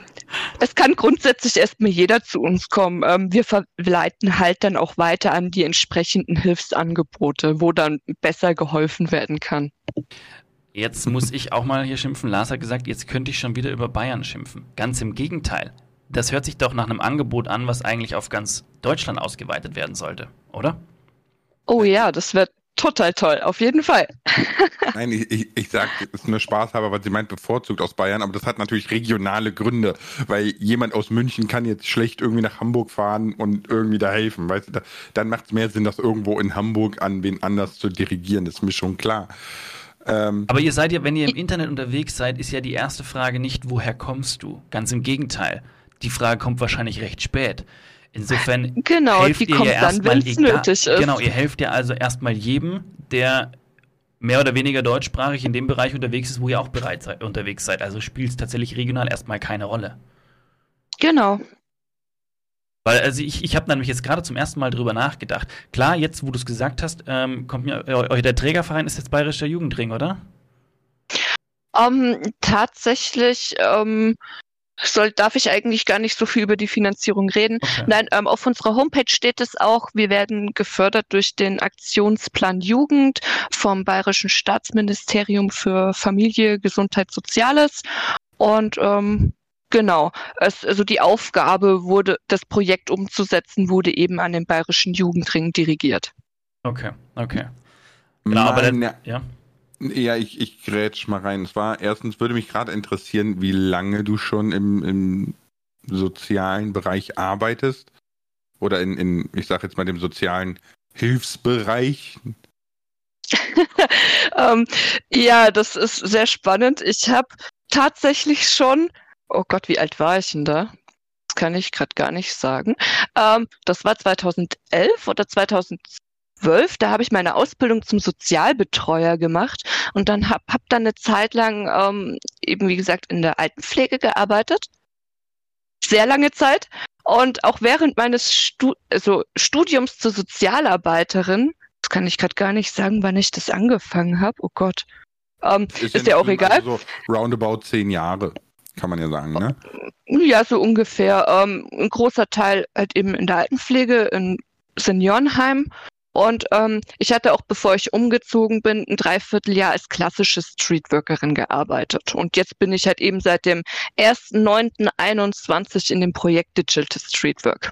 es kann grundsätzlich erstmal jeder zu uns kommen. Ähm, wir verleiten halt dann auch weiter an die entsprechenden Hilfsangebote, wo dann besser geholfen werden kann.
Jetzt muss ich auch mal hier schimpfen. Lars hat gesagt, jetzt könnte ich schon wieder über Bayern schimpfen. Ganz im Gegenteil. Das hört sich doch nach einem Angebot an, was eigentlich auf ganz Deutschland ausgeweitet werden sollte, oder?
Oh ja, das wird total toll, auf jeden Fall. [LAUGHS]
Nein, ich, ich, ich sag, das ist nur Spaßhaber, weil sie meint bevorzugt aus Bayern, aber das hat natürlich regionale Gründe, weil jemand aus München kann jetzt schlecht irgendwie nach Hamburg fahren und irgendwie da helfen, weißt du, da, dann macht es mehr Sinn, das irgendwo in Hamburg an wen anders zu dirigieren, das ist mir schon klar. Ähm,
Aber ihr seid ja, wenn ihr im Internet unterwegs seid, ist ja die erste Frage nicht, woher kommst du? Ganz im Gegenteil. Die Frage kommt wahrscheinlich recht spät. Insofern
Genau,
helft
die
ihr
kommt
ja
dann,
erstmal
wenn's
egal-
nötig ist.
Genau, ihr helft ja also erstmal jedem, der mehr oder weniger deutschsprachig in dem Bereich unterwegs ist, wo ihr auch bereits seid, unterwegs seid. Also spielt es tatsächlich regional erstmal keine Rolle.
Genau.
Weil, also ich, ich habe nämlich jetzt gerade zum ersten Mal drüber nachgedacht. Klar, jetzt, wo du es gesagt hast, ähm, kommt mir, äh, der Trägerverein ist jetzt Bayerischer Jugendring, oder?
Ähm, tatsächlich ähm, soll, darf ich eigentlich gar nicht so viel über die Finanzierung reden.
Okay.
Nein, ähm, auf unserer Homepage steht es auch, wir werden gefördert durch den Aktionsplan Jugend vom Bayerischen Staatsministerium für Familie, Gesundheit, Soziales. Und ähm, genau, es, also die Aufgabe wurde, das Projekt umzusetzen, wurde eben an den Bayerischen Jugendring dirigiert.
Okay, okay. Genau, aber
meine-
dann, ja.
Ja, ich, ich grätsch mal rein. Es war erstens würde mich gerade interessieren, wie lange du schon im, im sozialen Bereich arbeitest. Oder in, in ich sag jetzt mal dem sozialen Hilfsbereich. [LAUGHS]
ähm, ja, das ist sehr spannend. Ich habe tatsächlich schon, oh Gott, wie alt war ich denn da? Das kann ich gerade gar nicht sagen. Ähm, das war 2011 oder 2012. Da habe ich meine Ausbildung zum Sozialbetreuer gemacht und dann habe hab dann eine Zeit lang ähm, eben, wie gesagt, in der Altenpflege gearbeitet. Sehr lange Zeit. Und auch während meines Stu also Studiums zur Sozialarbeiterin das kann ich gerade gar nicht sagen, wann ich das angefangen habe. Oh Gott. Ähm, ist, ist ja auch egal.
Also so roundabout zehn Jahre, kann man ja sagen, ne?
Ja, so ungefähr. Ähm, ein großer Teil halt eben in der Altenpflege, in Seniorenheim. Und ähm, ich hatte auch, bevor ich umgezogen bin, ein Dreivierteljahr als klassische Streetworkerin gearbeitet. Und jetzt bin ich halt eben seit dem 1.9.21 in dem Projekt Digital Streetwork.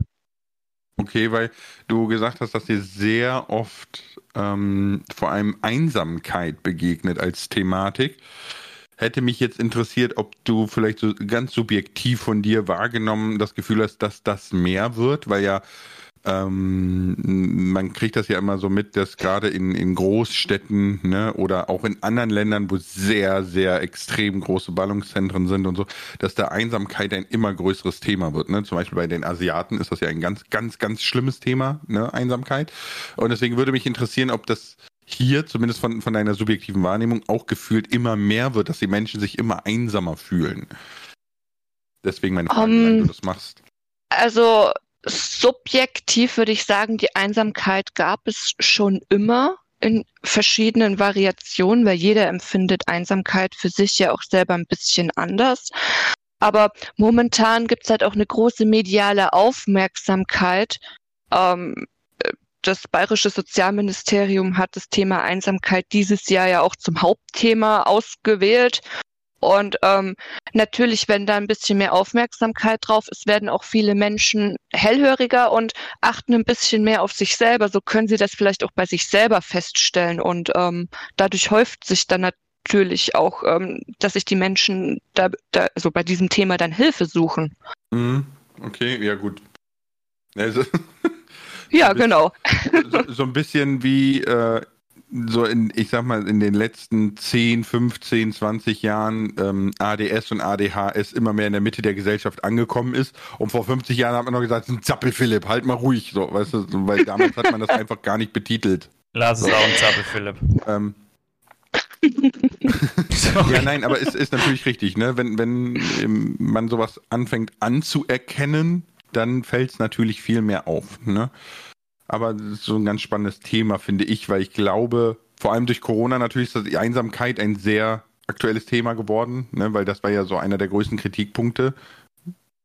Okay, weil du gesagt hast, dass dir sehr oft ähm, vor allem Einsamkeit begegnet als Thematik. Hätte mich jetzt interessiert, ob du vielleicht so ganz subjektiv von dir wahrgenommen das Gefühl hast, dass das mehr wird, weil ja ähm, man kriegt das ja immer so mit, dass gerade in, in Großstädten ne, oder auch in anderen Ländern, wo sehr, sehr extrem große Ballungszentren sind und so, dass da Einsamkeit ein immer größeres Thema wird. Ne? Zum Beispiel bei den Asiaten ist das ja ein ganz, ganz, ganz schlimmes Thema, ne? Einsamkeit. Und deswegen würde mich interessieren, ob das hier, zumindest von, von deiner subjektiven Wahrnehmung, auch gefühlt immer mehr wird, dass die Menschen sich immer einsamer fühlen. Deswegen meine Frage, um, wie du das machst.
Also subjektiv würde ich sagen, die Einsamkeit gab es schon immer in verschiedenen Variationen, weil jeder empfindet Einsamkeit für sich ja auch selber ein bisschen anders. Aber momentan gibt es halt auch eine große mediale Aufmerksamkeit. Ähm, das Bayerische Sozialministerium hat das Thema Einsamkeit dieses Jahr ja auch zum Hauptthema ausgewählt. Und ähm, natürlich, wenn da ein bisschen mehr Aufmerksamkeit drauf ist, werden auch viele Menschen hellhöriger und achten ein bisschen mehr auf sich selber. So können sie das vielleicht auch bei sich selber feststellen. Und ähm, dadurch häuft sich dann natürlich auch, ähm, dass sich die Menschen da, da also bei diesem Thema dann Hilfe suchen.
Mhm. Okay, ja gut. Also, [LAUGHS]
ja, genau.
So, so, ein bisschen wie äh, so in, ich sag mal, in den letzten 10, 15, 20 Jahren ähm, ADS und ADHS immer mehr in der Mitte der Gesellschaft angekommen ist. Und vor 50 Jahren hat man noch gesagt, ein Zappel Philipp, halt mal ruhig, so, weißt du, weil damals hat man das einfach gar nicht betitelt.
Lass es auch ein Zappel Philipp. Ähm, [LAUGHS]
ja, nein, aber es ist natürlich richtig, ne? Wenn, wenn man sowas anfängt anzuerkennen, dann fällt es natürlich viel mehr auf, ne? Aber das ist so ein ganz spannendes Thema, finde ich, weil ich glaube, vor allem durch Corona natürlich ist die Einsamkeit ein sehr aktuelles Thema geworden, ne? weil das war ja so einer der größten Kritikpunkte,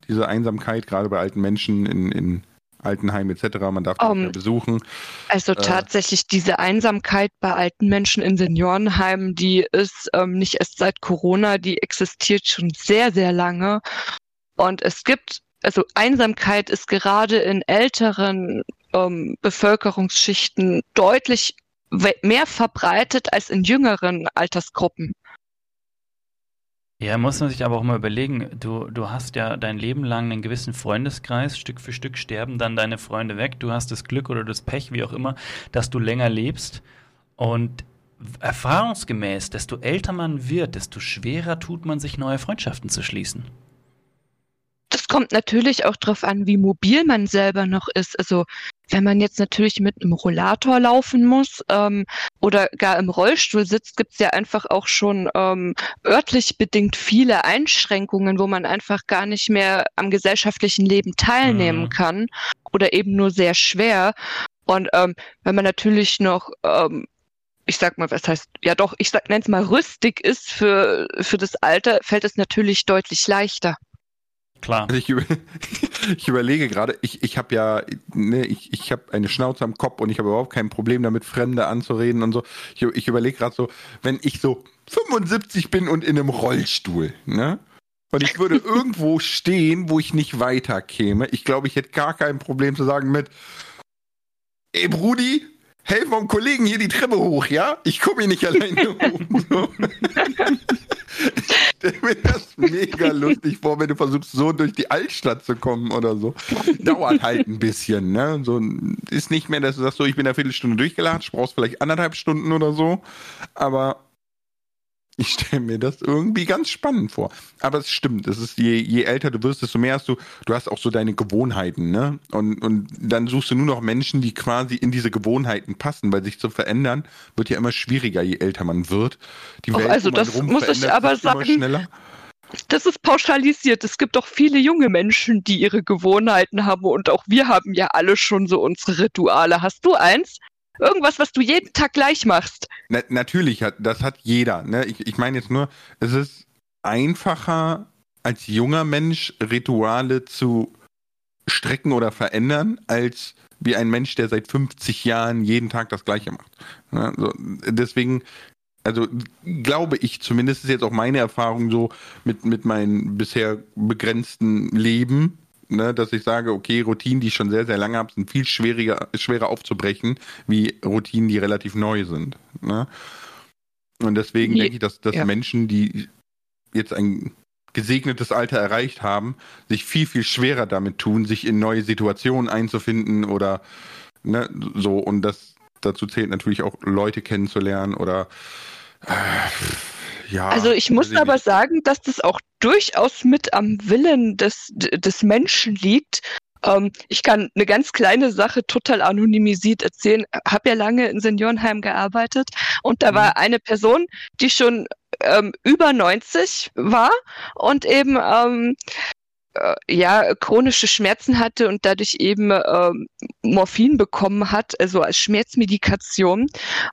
diese Einsamkeit, gerade bei alten Menschen in, in Altenheim etc. Man darf um, nicht mehr besuchen.
Also äh, tatsächlich diese Einsamkeit bei alten Menschen in Seniorenheimen, die ist ähm, nicht erst seit Corona, die existiert schon sehr, sehr lange. Und es gibt, also Einsamkeit ist gerade in älteren ähm, Bevölkerungsschichten deutlich mehr verbreitet als in jüngeren Altersgruppen.
Ja, muss man sich aber auch mal überlegen, du, du hast ja dein Leben lang einen gewissen Freundeskreis, Stück für Stück sterben dann deine Freunde weg, du hast das Glück oder das Pech, wie auch immer, dass du länger lebst und erfahrungsgemäß, desto älter man wird, desto schwerer tut man sich neue Freundschaften zu schließen.
Das kommt natürlich auch darauf an, wie mobil man selber noch ist. Also wenn man jetzt natürlich mit einem Rollator laufen muss ähm, oder gar im Rollstuhl sitzt, gibt es ja einfach auch schon ähm, örtlich bedingt viele Einschränkungen, wo man einfach gar nicht mehr am gesellschaftlichen Leben teilnehmen mhm. kann oder eben nur sehr schwer. Und ähm, wenn man natürlich noch ähm, ich sag mal, was heißt, ja doch, ich sag, nenn's mal rüstig ist für, für das Alter, fällt es natürlich deutlich leichter.
Klar. Ich, ich, überlege gerade, ich, ich habe ja, ne, ich, ich habe eine Schnauze am Kopf und ich habe überhaupt kein Problem damit, Fremde anzureden und so. Ich, ich überlege gerade so, wenn ich so 75 bin und in einem Rollstuhl, ne? Und ich würde [LAUGHS] irgendwo stehen, wo ich nicht weiterkäme. Ich glaube, ich hätte gar kein Problem zu sagen mit, ey Brudi, helf vom Kollegen hier die Treppe hoch, ja? Ich komme hier nicht alleine hoch. [LAUGHS] Stell mir das mega lustig vor, wenn du versuchst, so durch die Altstadt zu kommen oder so. Dauert halt ein bisschen, ne? So, ist nicht mehr, dass du sagst, so, ich bin eine Viertelstunde durchgelatscht, brauchst vielleicht anderthalb Stunden oder so. Aber ich stelle mir das irgendwie ganz spannend vor. Aber es stimmt, es ist je, je älter du wirst, desto mehr hast du, du hast auch so deine Gewohnheiten, ne? Und, und dann suchst du nur noch Menschen, die quasi in diese Gewohnheiten passen, weil sich zu verändern wird ja immer schwieriger, je älter man wird.
Die Welt, also das muss ich aber sagen. Schneller. Das ist pauschalisiert. Es gibt auch viele junge Menschen, die ihre Gewohnheiten haben und auch wir haben ja alle schon so unsere Rituale. Hast du eins? Irgendwas, was du jeden Tag gleich machst.
Na, natürlich, hat, das hat jeder. Ne? Ich, ich meine jetzt nur, es ist einfacher als junger Mensch Rituale zu strecken oder verändern, als wie ein Mensch, der seit 50 Jahren jeden Tag das Gleiche macht. Ne? So, deswegen, also glaube ich zumindest, ist jetzt auch meine Erfahrung so mit, mit meinem bisher begrenzten Leben, ne, dass ich sage, okay, Routinen, die ich schon sehr, sehr lange habe, sind viel schwieriger, schwerer aufzubrechen, wie Routinen, die relativ neu sind. Ne? Und deswegen Je, denke ich, dass, dass ja. Menschen, die jetzt ein gesegnetes Alter erreicht haben, sich viel, viel schwerer damit tun, sich in neue Situationen einzufinden oder ne, so. Und das dazu zählt natürlich auch Leute kennenzulernen oder äh, ja.
Also ich muss aber nicht. sagen, dass das auch durchaus mit am Willen des, des Menschen liegt. Ähm, ich kann eine ganz kleine Sache total anonymisiert erzählen. Habe ja lange in Seniorenheim gearbeitet und da mhm. war eine Person, die schon ähm, über 90 war und eben ähm, äh, ja chronische Schmerzen hatte und dadurch eben ähm, Morphin bekommen hat, also als Schmerzmedikation.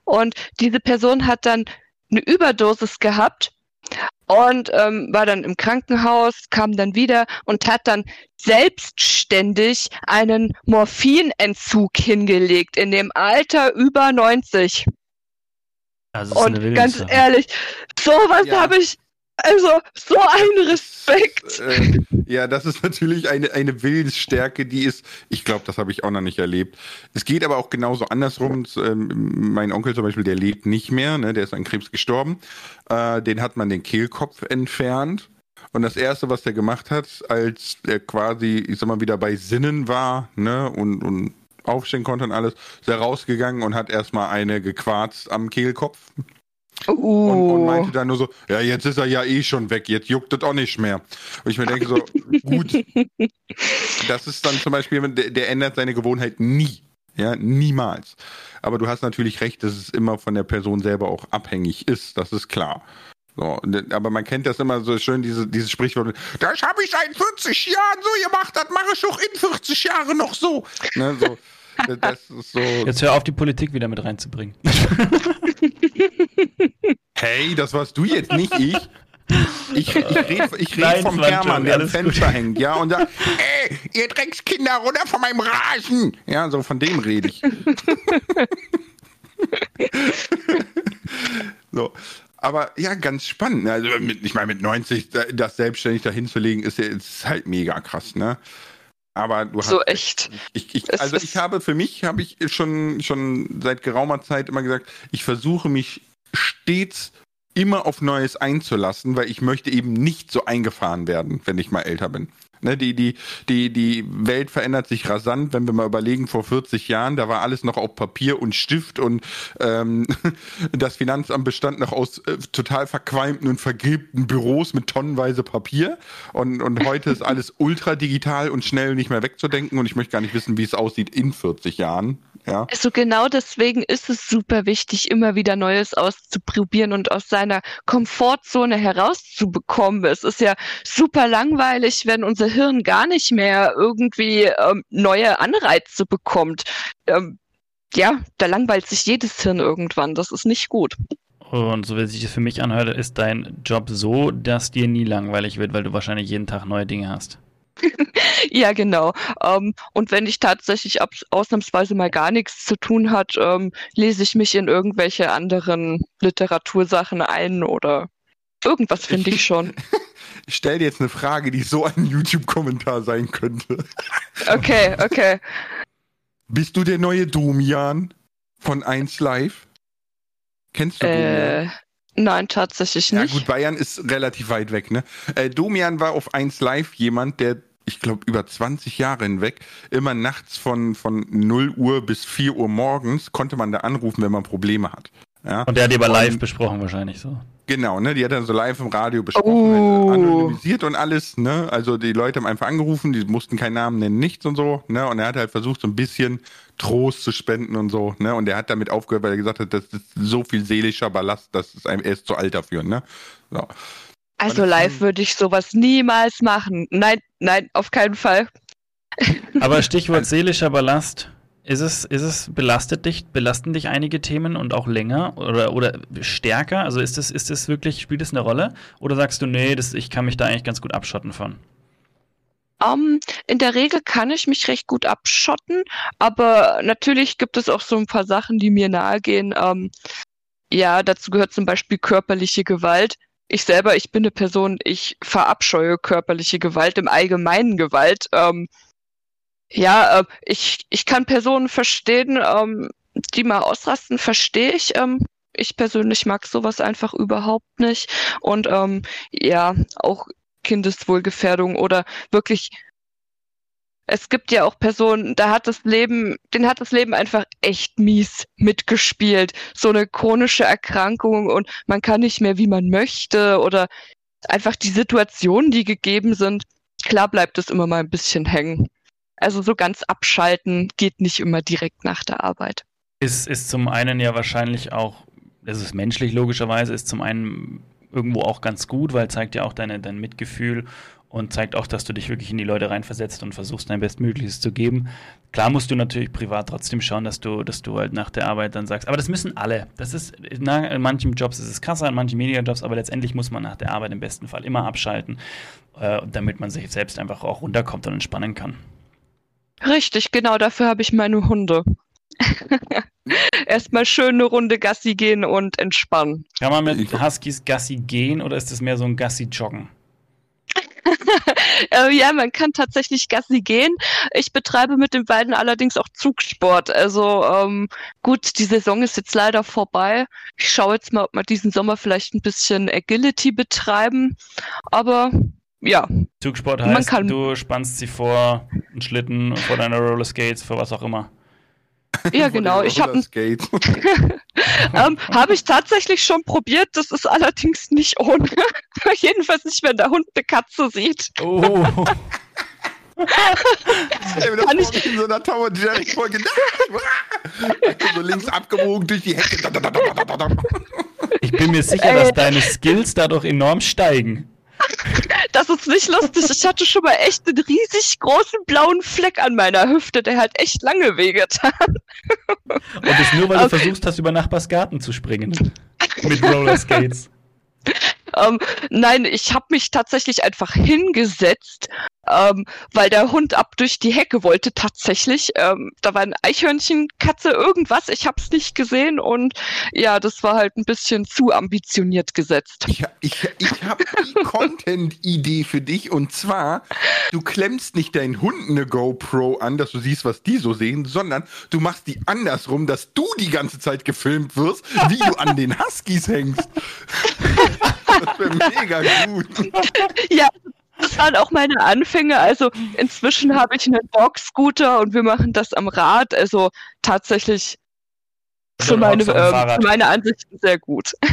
Und diese Person hat dann eine Überdosis gehabt und ähm, war dann im Krankenhaus, kam dann wieder und hat dann selbstständig einen Morphinentzug hingelegt in dem Alter über 90. und ganz ehrlich, sowas ja. habe ich also, so ein Respekt.
Äh, ja, das ist natürlich eine, eine Willensstärke, die ist, ich glaube, das habe ich auch noch nicht erlebt. Es geht aber auch genauso andersrum. Ähm, mein Onkel zum Beispiel, der lebt nicht mehr, ne, der ist an Krebs gestorben. Äh, den hat man den Kehlkopf entfernt. Und das erste, was der gemacht hat, als er quasi, ich sag mal, wieder bei Sinnen war, ne, und, und aufstehen konnte und alles, ist er rausgegangen und hat erstmal eine gequarzt am Kehlkopf. Uh. Und, und, meinte dann nur so, ja, jetzt ist er ja eh schon weg, jetzt juckt es auch nicht mehr. Und ich mir denke so, [LAUGHS] gut, das ist dann zum Beispiel, der, der ändert seine Gewohnheit nie. Ja, niemals. Aber du hast natürlich recht, dass es immer von der Person selber auch abhängig ist, das ist klar. So, aber man kennt das immer so schön, diese, dieses Sprichwort, das habe ich seit 40 Jahren so gemacht, das mache ich auch in 40 Jahren noch so. Ne, so.
So. Jetzt hör auf, die Politik wieder mit reinzubringen.
hey, das warst du jetzt, nicht ich. Ich, ich rede ich red vom Hermann, der am Fenster gut. hängt, ja, und sagt, ey, ihr Dreckskinder, runter von meinem Rasen. Ja, so von dem rede ich. [LAUGHS] so. Aber ja, ganz spannend. Also mit, ich meine, mit 90 das selbstständig dahin zu legen, ist, ist halt mega krass, ne? Aber du hast.
So echt.
Ich, ich, also ich habe für mich habe ich schon, schon seit geraumer Zeit immer gesagt, ich versuche mich stets immer auf Neues einzulassen, weil ich möchte eben nicht so eingefahren werden, wenn ich mal älter bin. Ne, die, die, die, die Welt verändert sich rasant, wenn wir mal überlegen, vor 40 Jahren, da war alles noch auf Papier und Stift und ähm, [LAUGHS] das Finanzamt bestand noch aus äh, total verqualmten und vergilbten Büros mit tonnenweise Papier. Und, und heute ist [LAUGHS] alles ultra digital und schnell nicht mehr wegzudenken und ich möchte gar nicht wissen, wie es aussieht in 40 Jahren. Ja.
Also genau deswegen ist es super wichtig, immer wieder Neues auszuprobieren und aus seiner Komfortzone herauszubekommen. Es ist ja super langweilig, wenn unser Hirn gar nicht mehr irgendwie ähm, neue Anreize bekommt. Ähm, ja, da langweilt sich jedes Hirn irgendwann. Das ist nicht gut.
Und so wie sich das für mich anhört, ist dein Job so, dass dir nie langweilig wird, weil du wahrscheinlich jeden Tag neue Dinge hast. [LAUGHS]
ja, genau. Ähm, und wenn ich tatsächlich ausnahmsweise mal gar nichts zu tun hat, ähm, lese ich mich in irgendwelche anderen Literatursachen ein oder irgendwas finde ich schon. [LAUGHS]
Ich stelle dir jetzt eine Frage, die so ein YouTube-Kommentar sein könnte. [LAUGHS]
Okay, okay.
Bist du der neue Domian? von 1 Live? Kennst du
Äh,
Domian?
Nein, tatsächlich
Ja
nicht.
gut, Bayern ist relativ weit weg, ne? Äh, Domian war auf 1 Live jemand, der, ich glaube, über 20 Jahre hinweg, immer nachts von, von 0 Uhr bis 4 Uhr morgens konnte man da anrufen, wenn man Probleme hat. Ja?
Und der hat die aber
Und-
live besprochen wahrscheinlich so.
Genau, ne? Die hat dann so live im Radio besprochen,
Oh.
also anonymisiert und alles, ne? Also die Leute haben einfach angerufen, die mussten keinen Namen nennen, nichts und so, ne? Und er hat halt versucht, so ein bisschen Trost zu spenden und so, ne? Und er hat damit aufgehört, weil er gesagt hat, das ist so viel seelischer Ballast, das ist einem, er ist zu alt dafür, ne? So.
Also live würde ich sowas niemals machen. Nein, nein, auf keinen Fall.
Aber Stichwort [LAUGHS] seelischer Ballast. Ist es, ist es, belastet dich, belasten dich einige Themen und auch länger oder, oder stärker? Also ist es, ist es wirklich, spielt es eine Rolle? Oder sagst du, nee, das, ich kann mich da eigentlich ganz gut abschotten von?
Ähm, in der Regel kann ich mich recht gut abschotten, aber natürlich gibt es auch so ein paar Sachen, die mir nahe gehen. Ähm, ja, dazu gehört zum Beispiel körperliche Gewalt. Ich selber, ich bin eine Person, ich verabscheue körperliche Gewalt, im Allgemeinen Gewalt. Ähm, ja, äh, ich, ich kann Personen verstehen, ähm, die mal ausrasten, verstehe ich. Ähm, ich persönlich mag sowas einfach überhaupt nicht. Und ähm, ja, auch Kindeswohlgefährdung oder wirklich. Es gibt ja auch Personen, da hat das Leben, denen hat das Leben einfach echt mies mitgespielt. So eine chronische Erkrankung und man kann nicht mehr, wie man möchte oder einfach die Situationen, die gegeben sind. Klar bleibt es immer mal ein bisschen hängen. Also so ganz abschalten geht nicht immer direkt nach der Arbeit.
Ist, ist zum einen ja wahrscheinlich auch, das ist menschlich logischerweise, ist zum einen irgendwo auch ganz gut, weil zeigt ja auch deine, dein Mitgefühl und zeigt auch, dass du dich wirklich in die Leute reinversetzt und versuchst, dein Bestmögliches zu geben. Klar musst du natürlich privat trotzdem schauen, dass du, dass du halt nach der Arbeit dann sagst, aber das müssen alle. Das ist, na, in manchen Jobs ist es krasser, in manchen weniger Jobs, aber letztendlich muss man nach der Arbeit im besten Fall immer abschalten, äh, damit man sich selbst einfach auch runterkommt und entspannen kann.
Richtig, genau dafür habe ich meine Hunde. [LAUGHS] Erstmal schön eine Runde Gassi gehen und entspannen.
Kann man mit Huskies Gassi gehen oder ist das mehr so ein Gassi-Joggen? [LAUGHS]
Äh, ja, man kann tatsächlich Gassi gehen. Ich betreibe mit den beiden allerdings auch Zugsport. Also ähm, gut, die Saison ist jetzt leider vorbei. Ich schaue jetzt mal, ob wir diesen Sommer vielleicht ein bisschen Agility betreiben. Aber ja,
Zugsport
Man
heißt,
kann-
du spannst sie vor einen Schlitten, vor deiner Rollerskates, vor was auch immer.
ja genau. Ich habe
Skates. [LAUGHS]
ähm, habe ich tatsächlich schon probiert. Das ist allerdings nicht ohne. [LAUGHS] Jedenfalls nicht, wenn der Hund eine Katze sieht.
Oh,
Ey, das
Kann ich-
in so einer Tower Jerry Folge. so links abgebogen durch die Hecke. [LAUGHS]
ich bin mir sicher,
Äh.
dass deine Skills dadurch enorm steigen.
Das ist nicht lustig. Ich hatte schon mal echt einen riesig großen blauen Fleck an meiner Hüfte, der halt echt lange wehgetan.
Und das nur, weil du
Okay.
versuchst hast, über Nachbars Garten zu springen. Mit Rollerskates.
Ähm, nein, ich habe mich tatsächlich einfach hingesetzt, ähm, weil der Hund ab durch die Hecke wollte tatsächlich. Ähm, da war ein Eichhörnchen, Katze, irgendwas. Ich habe es nicht gesehen und ja, das war halt ein bisschen zu ambitioniert gesetzt.
Ich, ich, ich habe Content-Idee für dich und zwar, du klemmst nicht deinen Hund eine GoPro an, dass du siehst, was die so sehen, sondern du machst die andersrum, dass du die ganze Zeit gefilmt wirst, wie du an den Huskies hängst. Das wäre mega gut.
Ja, das waren auch meine Anfänge. Also inzwischen habe ich einen Dog-Scooter und wir machen das am Rad. Also tatsächlich für
Oder
meine,
Fahrrad.
für meine Ansichten sehr gut. [LAUGHS]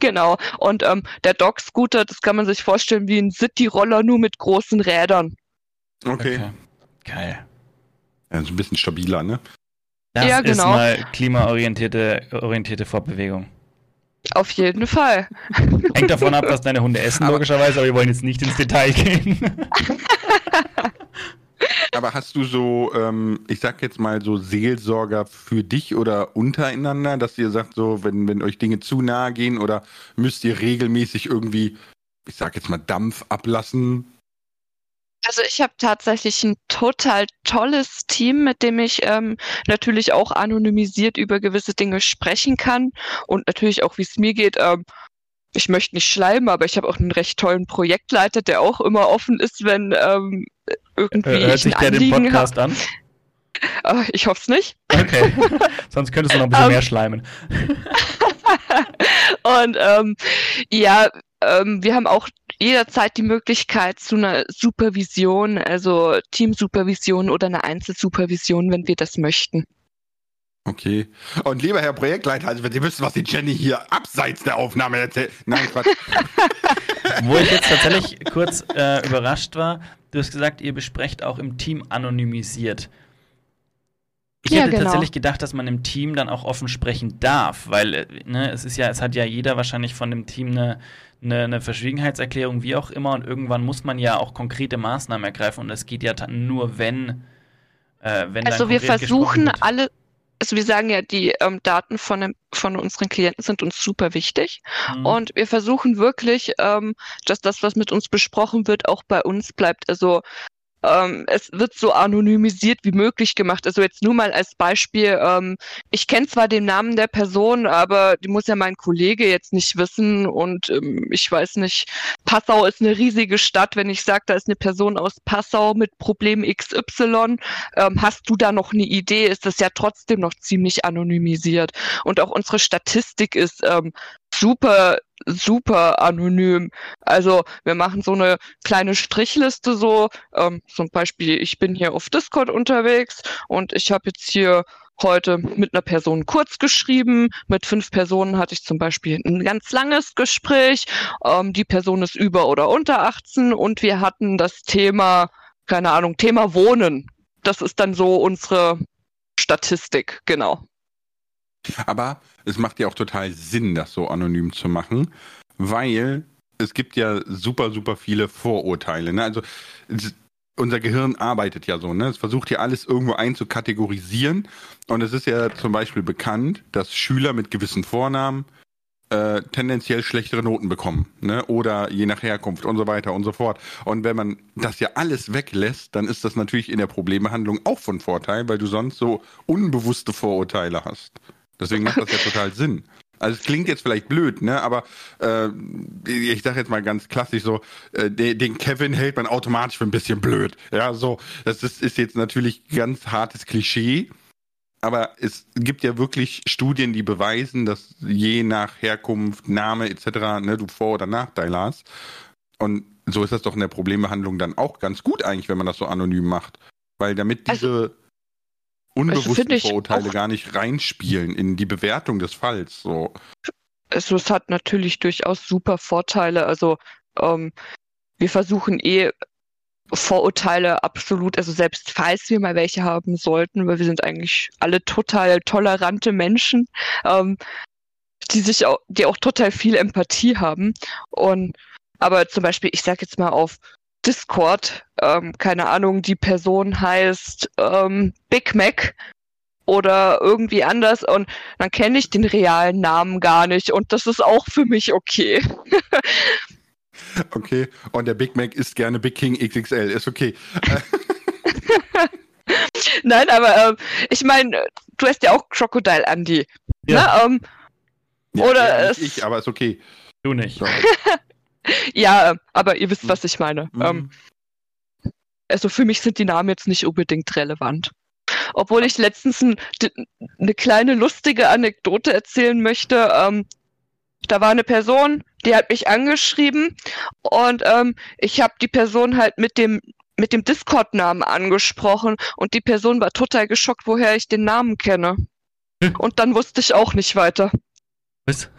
genau. Und ähm, der Dog-Scooter, das kann man sich vorstellen wie ein City-Roller, nur mit großen Rädern.
Okay.
Geil.
Ja, so ein bisschen stabiler, ne?
Das
Ja,
ist
genau.
mal klimaorientierte orientierte Fortbewegung.
Auf jeden Fall.
Hängt davon ab, [LAUGHS] was deine Hunde essen,
Aber-
logischerweise, aber wir wollen jetzt nicht ins Detail gehen. [LAUGHS]
Aber hast du so, ähm, ich sag jetzt mal so Seelsorger für dich oder untereinander, dass ihr sagt, so, wenn, wenn euch Dinge zu nahe gehen oder müsst ihr regelmäßig irgendwie, ich sag jetzt mal, Dampf ablassen?
Also ich habe tatsächlich ein total tolles Team, mit dem ich ähm, natürlich auch anonymisiert über gewisse Dinge sprechen kann und natürlich auch, wie es mir geht. Ähm, ich möchte nicht schleimen, aber ich habe auch einen recht tollen Projektleiter, der auch immer offen ist, wenn ähm, irgendwie
Hört
ich
sich der den. Podcast an?
Äh, [LAUGHS] ich hoffe es nicht.
Okay. [LAUGHS] Sonst könntest du noch ein bisschen um, mehr schleimen. [LAUGHS]
und ähm, ja, ähm, wir haben auch jederzeit die Möglichkeit zu einer Supervision, also Teamsupervision oder einer Einzelsupervision, wenn wir das möchten.
Okay. Und lieber Herr Projektleiter, also wenn Sie wissen, was die Jenny hier abseits der Aufnahme erzählt. Nein, Quatsch. [LAUGHS]
Wo ich jetzt tatsächlich kurz äh, überrascht war, du hast gesagt, ihr besprecht auch im Team anonymisiert. Ich ja, hätte genau. tatsächlich gedacht, dass man im Team dann auch offen sprechen darf, weil äh, ne, es ist ja, es hat ja jeder wahrscheinlich von dem Team eine, eine, eine, Verschwiegenheitserklärung, wie auch immer, und irgendwann muss man ja auch konkrete Maßnahmen ergreifen und es geht ja nur, wenn,
äh, wenn Also wir versuchen alle, also wir sagen ja, die ähm, Daten von, dem, von unseren Klienten sind uns super wichtig. Mhm. Und wir versuchen wirklich, ähm, dass das, was mit uns besprochen wird, auch bei uns bleibt. Also ähm, es wird so anonymisiert wie möglich gemacht. Also jetzt nur mal als Beispiel, ähm, ich kenne zwar den Namen der Person, aber die muss ja mein Kollege jetzt nicht wissen und ähm, ich weiß nicht, Passau ist eine riesige Stadt. Wenn ich sage, da ist eine Person aus Passau mit Problem XY, ähm, hast du da noch eine Idee, ist das ja trotzdem noch ziemlich anonymisiert. Und auch unsere Statistik ist ähm, super super anonym. Also wir machen so eine kleine Strichliste so, ähm, zum Beispiel, ich bin hier auf Discord unterwegs und ich habe jetzt hier heute mit einer Person kurz geschrieben. Mit fünf Personen hatte ich zum Beispiel ein ganz langes Gespräch. Ähm, die Person ist über oder unter 18 und wir hatten das Thema, keine Ahnung, Thema Wohnen. Das ist dann so unsere Statistik, genau.
Aber es macht ja auch total Sinn, das so anonym zu machen, weil es gibt ja super, super viele Vorurteile. Ne? Also unser Gehirn arbeitet ja so, ne? Es versucht ja alles irgendwo einzukategorisieren. Und es ist ja zum Beispiel bekannt, dass Schüler mit gewissen Vornamen äh, tendenziell schlechtere Noten bekommen, ne? Oder je nach Herkunft und so weiter und so fort. Und wenn man das ja alles weglässt, dann ist das natürlich in der Problembehandlung auch von Vorteil, weil du sonst so unbewusste Vorurteile hast. Deswegen macht das ja total Sinn. Also es klingt jetzt vielleicht blöd, ne? Aber äh, ich sage jetzt mal ganz klassisch so, äh, den Kevin hält man automatisch für ein bisschen blöd. Ja, so. Das ist, ist jetzt natürlich ganz hartes Klischee. Aber es gibt ja wirklich Studien, die beweisen, dass je nach Herkunft, Name etc. Ne, du Vor- oder Nachteile hast. Und so ist das doch in der Problembehandlung dann auch ganz gut eigentlich, wenn man das so anonym macht. Weil damit diese also unbewussten also Vorurteile gar nicht reinspielen in die Bewertung des Falls. So.
Also es hat natürlich durchaus super Vorteile. Also ähm, wir versuchen eh Vorurteile absolut, also selbst falls wir mal welche haben sollten, weil wir sind eigentlich alle total tolerante Menschen, ähm, die sich auch, die auch total viel Empathie haben. Und aber zum Beispiel, ich sag jetzt mal auf Discord, ähm, keine Ahnung, die Person heißt ähm, Big Mac oder irgendwie anders und dann kenne ich den realen Namen gar nicht und das ist auch für mich okay.
okay, und der Big Mac ist gerne Big King XXL, ist okay. [LAUGHS]
Nein, aber ähm, ich meine, du hast ja auch Crocodile Andy. Ja. Ne? Ähm,
ja, oder ja, ich, aber ist okay.
Du nicht. [LAUGHS] [LAUGHS]
ja, aber ihr wisst, was ich meine. Mhm. Ähm, also für mich sind die Namen jetzt nicht unbedingt relevant. Obwohl ich letztens ein, eine kleine lustige Anekdote erzählen möchte. Ähm, da war eine Person, die hat mich angeschrieben und ähm, ich habe die Person halt mit dem mit dem Discord-Namen angesprochen und die Person war total geschockt, woher ich den Namen kenne. Hm. Und dann wusste ich auch nicht weiter.
Was?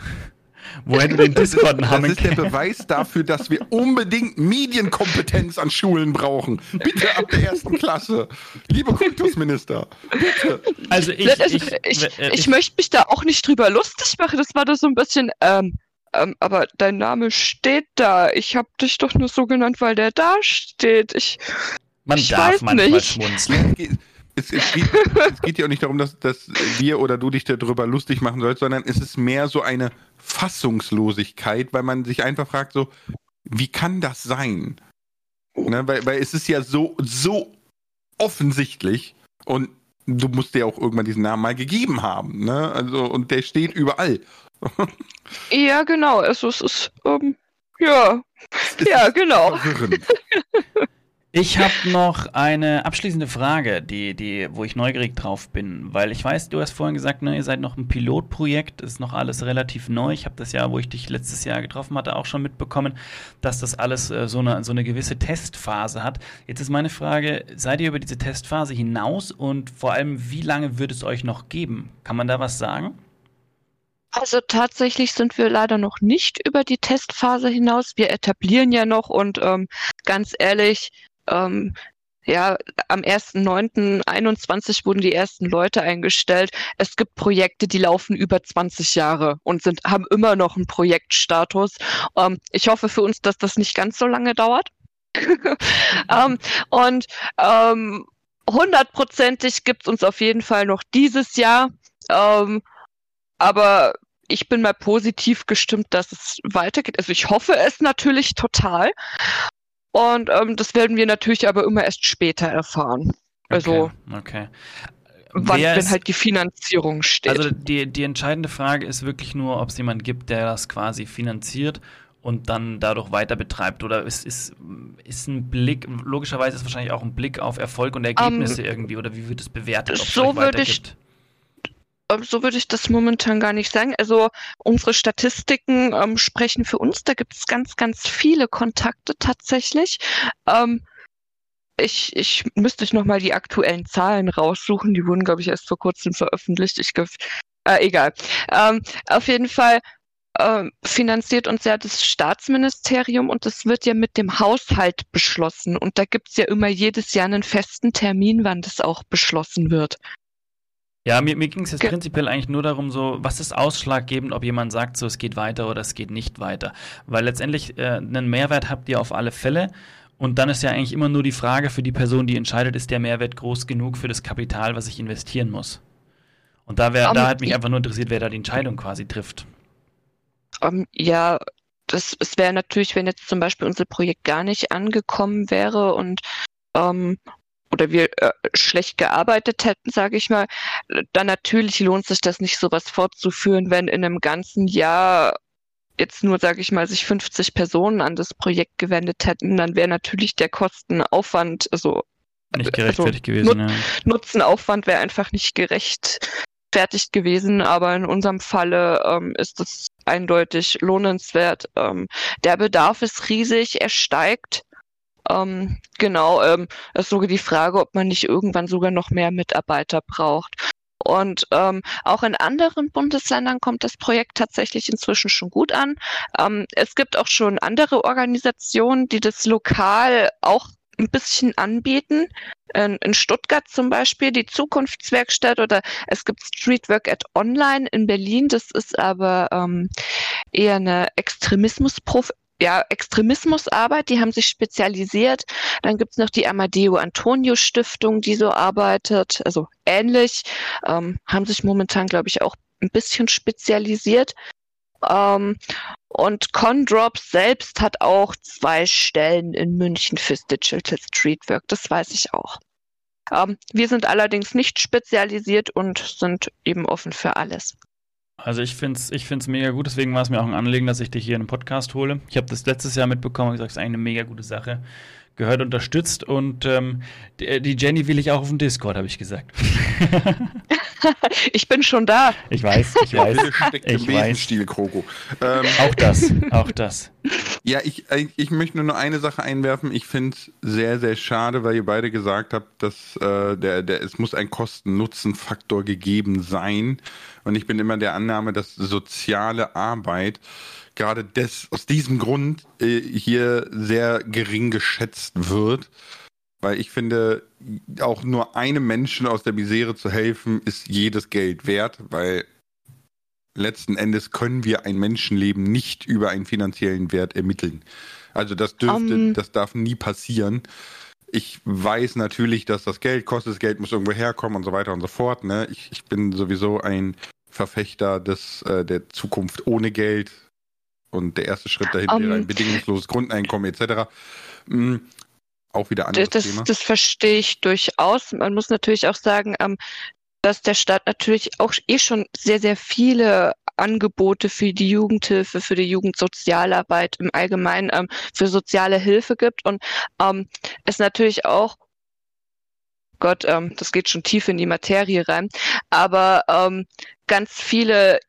Woher du den Discord-Namen
Das ist der Beweis dafür, dass wir unbedingt Medienkompetenz an Schulen brauchen. Bitte ab der ersten Klasse. Liebe Kultusminister, bitte.
Also ich, also ich, ich, ich, ich, möchte mich da auch nicht drüber lustig machen. Das war da so ein bisschen, ähm, ähm, aber dein Name steht da. Ich habe dich doch nur so genannt, weil der da steht. Ich,
Man ich darf weiß manchmal nicht. schmunzeln
es, es, geht, es geht ja auch nicht darum, dass, dass wir oder du dich darüber lustig machen sollst, sondern es ist mehr so eine Fassungslosigkeit, weil man sich einfach fragt, so, wie kann das sein? Ne, weil, weil es ist ja so, so offensichtlich und du musst dir auch irgendwann diesen Namen mal gegeben haben, ne? Also, und der steht überall. [LAUGHS]
ja, genau. Also es ist, ähm, ja. Es ja, genau. Verwirrend. [LAUGHS]
Ich habe noch eine abschließende Frage, die, die, wo ich neugierig drauf bin, weil ich weiß, du hast vorhin gesagt, ne, ihr seid noch ein Pilotprojekt, ist noch alles relativ neu. Ich habe das Jahr, wo ich dich letztes Jahr getroffen hatte, auch schon mitbekommen, dass das alles äh, so, eine, so eine gewisse Testphase hat. Jetzt ist meine Frage, seid ihr über diese Testphase hinaus und vor allem, wie lange wird es euch noch geben? Kann man da was sagen?
Also tatsächlich sind wir leider noch nicht über die Testphase hinaus. Wir etablieren ja noch und ähm, ganz ehrlich, ähm, ja, am 1.9.21 wurden die ersten Leute eingestellt. Es gibt Projekte, die laufen über 20 Jahre und sind, haben immer noch einen Projektstatus. Ähm, ich hoffe für uns, dass das nicht ganz so lange dauert. [LAUGHS] ähm, und ähm, hundertprozentig gibt es uns auf jeden Fall noch dieses Jahr. Ähm, aber ich bin mal positiv gestimmt, dass es weitergeht. Also ich hoffe es natürlich total. Und ähm, das werden wir natürlich aber immer erst später erfahren. Also,
okay. okay.
Wann, wenn halt die Finanzierung steht.
Also die, die entscheidende Frage ist wirklich nur, ob es jemanden gibt, der das quasi finanziert und dann dadurch weiter betreibt. Oder ist, ist, ist ein Blick, logischerweise ist wahrscheinlich auch ein Blick auf Erfolg und Ergebnisse um, ähm, irgendwie, oder wie wird es bewertet?
so würde ich, ähm, so würde ich das momentan gar nicht sagen. Also unsere Statistiken ähm, sprechen für uns. Da gibt es ganz, ganz viele Kontakte tatsächlich. Ähm, ich, ich müsste ich nochmal die aktuellen Zahlen raussuchen. Die wurden, glaube ich, erst vor kurzem veröffentlicht. Ich äh, egal. Ähm, auf jeden Fall ähm, finanziert uns ja das Staatsministerium und das wird ja mit dem Haushalt beschlossen. Und da gibt es ja immer jedes Jahr einen festen Termin, wann das auch beschlossen wird.
Ja, mir, mir ging es jetzt Ge prinzipiell eigentlich nur darum, so, was ist ausschlaggebend, ob jemand sagt, so, es geht weiter oder es geht nicht weiter. Weil letztendlich äh, einen Mehrwert habt ihr auf alle Fälle. Und dann ist ja eigentlich immer nur die Frage für die Person, die entscheidet, ist der Mehrwert groß genug für das Kapital, was ich investieren muss? Und da, wär, um, da hat mich einfach nur interessiert, wer da die Entscheidung quasi trifft.
Um, ja, das, es wäre natürlich, wenn jetzt zum Beispiel unser Projekt gar nicht angekommen wäre und ähm, oder wir äh, schlecht gearbeitet hätten, sage ich mal, dann natürlich lohnt sich das nicht, sowas fortzuführen, wenn in einem ganzen Jahr jetzt nur, sage ich mal, sich 50 Personen an das Projekt gewendet hätten, dann wäre natürlich der Kostenaufwand, also
nicht gerechtfertigt also, gewesen.
Nut ja. Nutzenaufwand wäre einfach nicht gerechtfertigt gewesen, aber in unserem Falle ähm, ist es eindeutig lohnenswert. Ähm, der Bedarf ist riesig, er steigt. Ähm, genau, ähm, ist sogar die Frage, ob man nicht irgendwann sogar noch mehr Mitarbeiter braucht. Und ähm, auch in anderen Bundesländern kommt das Projekt tatsächlich inzwischen schon gut an. Ähm, es gibt auch schon andere Organisationen, die das lokal auch ein bisschen anbieten. In, in Stuttgart zum Beispiel die Zukunftswerkstatt oder es gibt Streetwork at Online in Berlin. Das ist aber ähm, eher eine Extremismusprof ja, Extremismusarbeit, die haben sich spezialisiert. Dann gibt's noch die Amadeo Antonio Stiftung, die so arbeitet, also ähnlich, ähm, haben sich momentan, glaube ich, auch ein bisschen spezialisiert. Ähm, und Condrops selbst hat auch zwei Stellen in München fürs Digital Streetwork, das weiß ich auch. Ähm, wir sind allerdings nicht spezialisiert und sind eben offen für alles.
Also ich finde es ich find's mega gut, deswegen war es mir auch ein Anliegen, dass ich dich hier in den Podcast hole. Ich habe das letztes Jahr mitbekommen und gesagt, es ist eigentlich eine mega gute Sache. Gehört unterstützt und ähm, die, die, Jenny will ich auch auf dem Discord, habe ich gesagt. [LAUGHS]
ich bin schon da.
Ich weiß, ich [LAUGHS] weiß.
ich im weiß. Stil, Kroko.
Ähm, auch das, auch das.
Ja, ich, ich möchte nur eine Sache einwerfen. Ich finde es sehr, sehr schade, weil ihr beide gesagt habt, dass äh, der, der, es muss ein Kosten-Nutzen-Faktor gegeben sein. Und ich bin immer der Annahme, dass soziale Arbeit gerade des, aus diesem Grund äh, hier sehr gering geschätzt wird. Weil ich finde, auch nur einem Menschen aus der Misere zu helfen, ist jedes Geld wert, weil letzten Endes können wir ein Menschenleben nicht über einen finanziellen Wert ermitteln. Also das dürfte, um, das darf nie passieren. Ich weiß natürlich, dass das Geld kostet, das Geld muss irgendwo herkommen und so weiter und so fort. Ne? Ich, ich bin sowieso ein Verfechter des, äh, der Zukunft ohne Geld. Und der erste Schritt dahin um, wäre ein bedingungsloses Grundeinkommen etc. Mhm. Auch wieder anderes
das,
Thema.
Das verstehe ich durchaus. Man muss natürlich auch sagen, ähm, dass der Staat natürlich auch eh schon sehr, sehr viele Angebote für die Jugendhilfe, für die Jugendsozialarbeit im Allgemeinen, ähm, für soziale Hilfe gibt und ähm, es natürlich auch Gott, ähm, das geht schon tief in die Materie rein, aber ähm, ganz viele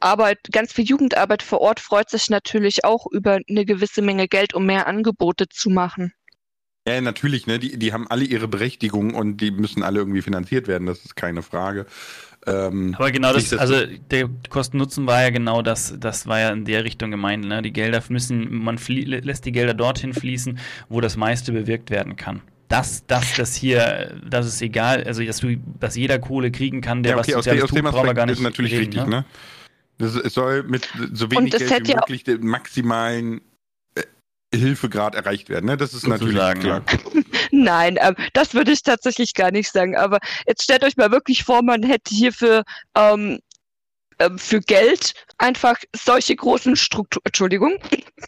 Jugendarbeit, ganz viel Jugendarbeit vor Ort freut sich natürlich auch über eine gewisse Menge Geld, um mehr Angebote zu machen.
Ja, natürlich, ne? Die, die haben alle ihre Berechtigung und die müssen alle irgendwie finanziert werden, das ist keine Frage.
Ähm, Aber genau das, das, also der Kosten-Nutzen war ja genau das, das war ja in der Richtung gemeint. Ne? Die Gelder müssen, man lässt die Gelder dorthin fließen, wo das meiste bewirkt werden kann. Das, das, das hier, das ist egal, also dass du, dass jeder Kohle kriegen kann, der ja, okay, was Soziales
aus, tut, brauchen wir gar nicht. Das ist natürlich reden, richtig, ne? ne? Das, es soll mit so wenig Geld wie möglich den maximalen Hilfegrad erreicht werden. Ne? Das ist natürlich klar. [LAUGHS]
Nein, ähm, das würde ich tatsächlich gar nicht sagen. Aber jetzt stellt euch mal wirklich vor, man hätte hierfür ähm, ähm, für Geld einfach solche großen Strukturen, Entschuldigung,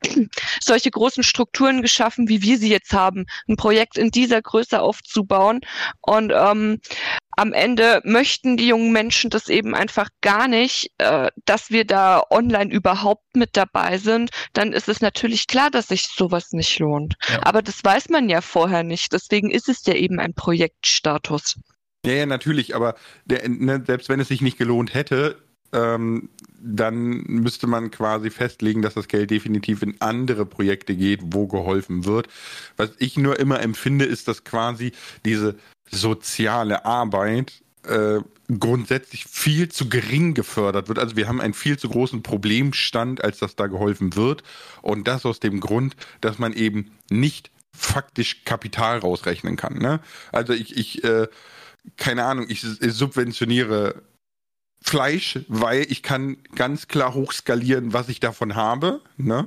[CLEARS THROAT] solche großen Strukturen geschaffen, wie wir sie jetzt haben, ein Projekt in dieser Größe aufzubauen. Und ähm, am Ende möchten die jungen Menschen das eben einfach gar nicht, äh, dass wir da online überhaupt mit dabei sind, dann ist es natürlich klar, dass sich sowas nicht lohnt. Ja. Aber das weiß man ja vorher nicht. Deswegen ist es ja eben ein Projektstatus.
Ja, ja, natürlich, aber der, ne, selbst wenn es sich nicht gelohnt hätte, ähm, dann müsste man quasi festlegen, dass das Geld definitiv in andere Projekte geht, wo geholfen wird. Was ich nur immer empfinde, ist, dass quasi diese soziale Arbeit äh, grundsätzlich viel zu gering gefördert wird. Also wir haben einen viel zu großen Problemstand, als dass da geholfen wird. Und das aus dem Grund, dass man eben nicht faktisch Kapital rausrechnen kann. Ne? Also ich, ich äh, keine Ahnung, ich, ich subventioniere Fleisch, weil ich kann ganz klar hochskalieren, was ich davon habe. Ne?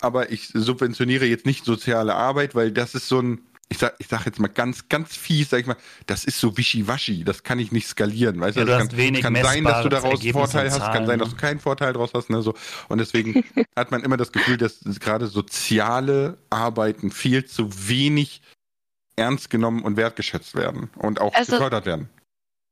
Aber ich subventioniere jetzt nicht soziale Arbeit, weil das ist so ein, ich sag, ich sag jetzt mal ganz, ganz fies, sag ich mal, das ist so wischiwaschi, das kann ich nicht skalieren, weißt
ja,
du?
Das kann,
kann sein, dass du daraus Vorteil hast, kann sein, dass du keinen Vorteil daraus hast, ne, so. Und deswegen [LAUGHS] hat man immer das Gefühl, dass gerade soziale Arbeiten viel zu wenig ernst genommen und wertgeschätzt werden und auch also, gefördert werden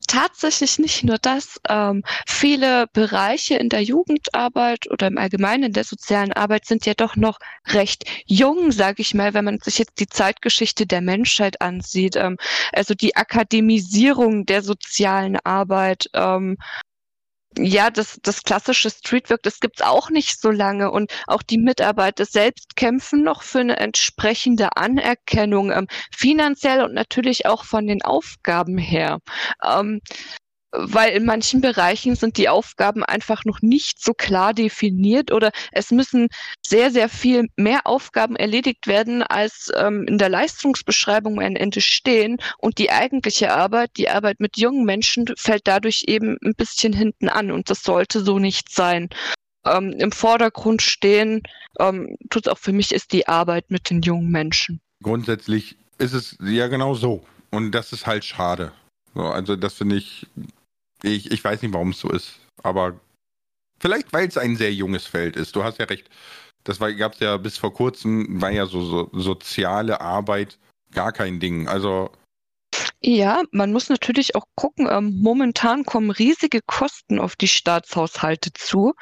tatsächlich nicht nur das. Ähm, viele Bereiche in der Jugendarbeit oder im Allgemeinen in der sozialen Arbeit sind ja doch noch recht jung, sage ich mal, wenn man sich jetzt die Zeitgeschichte der Menschheit ansieht. Ähm, also die Akademisierung der sozialen Arbeit ähm, ja, das, das klassische Streetwork, das gibt's auch nicht so lange und auch die Mitarbeiter selbst kämpfen noch für eine entsprechende Anerkennung, ähm, finanziell und natürlich auch von den Aufgaben her. Ähm, weil in manchen Bereichen sind die Aufgaben einfach noch nicht so klar definiert oder es müssen sehr, sehr viel mehr Aufgaben erledigt werden, als ähm, in der Leistungsbeschreibung am Ende stehen. Und die eigentliche Arbeit, die Arbeit mit jungen Menschen, fällt dadurch eben ein bisschen hinten an. Und das sollte so nicht sein. Ähm, Im Vordergrund stehen, ähm, tut es auch für mich, ist die Arbeit mit den jungen Menschen.
Grundsätzlich ist es ja genau so. Und das ist halt schade. So, also das finde ich ich, ich weiß nicht, warum es so ist, aber vielleicht, weil es ein sehr junges Feld ist. Du hast ja recht. Das gab es ja bis vor kurzem, war ja so, so soziale Arbeit gar kein Ding. Also
ja, man muss natürlich auch gucken, ähm, momentan kommen riesige Kosten auf die Staatshaushalte zu,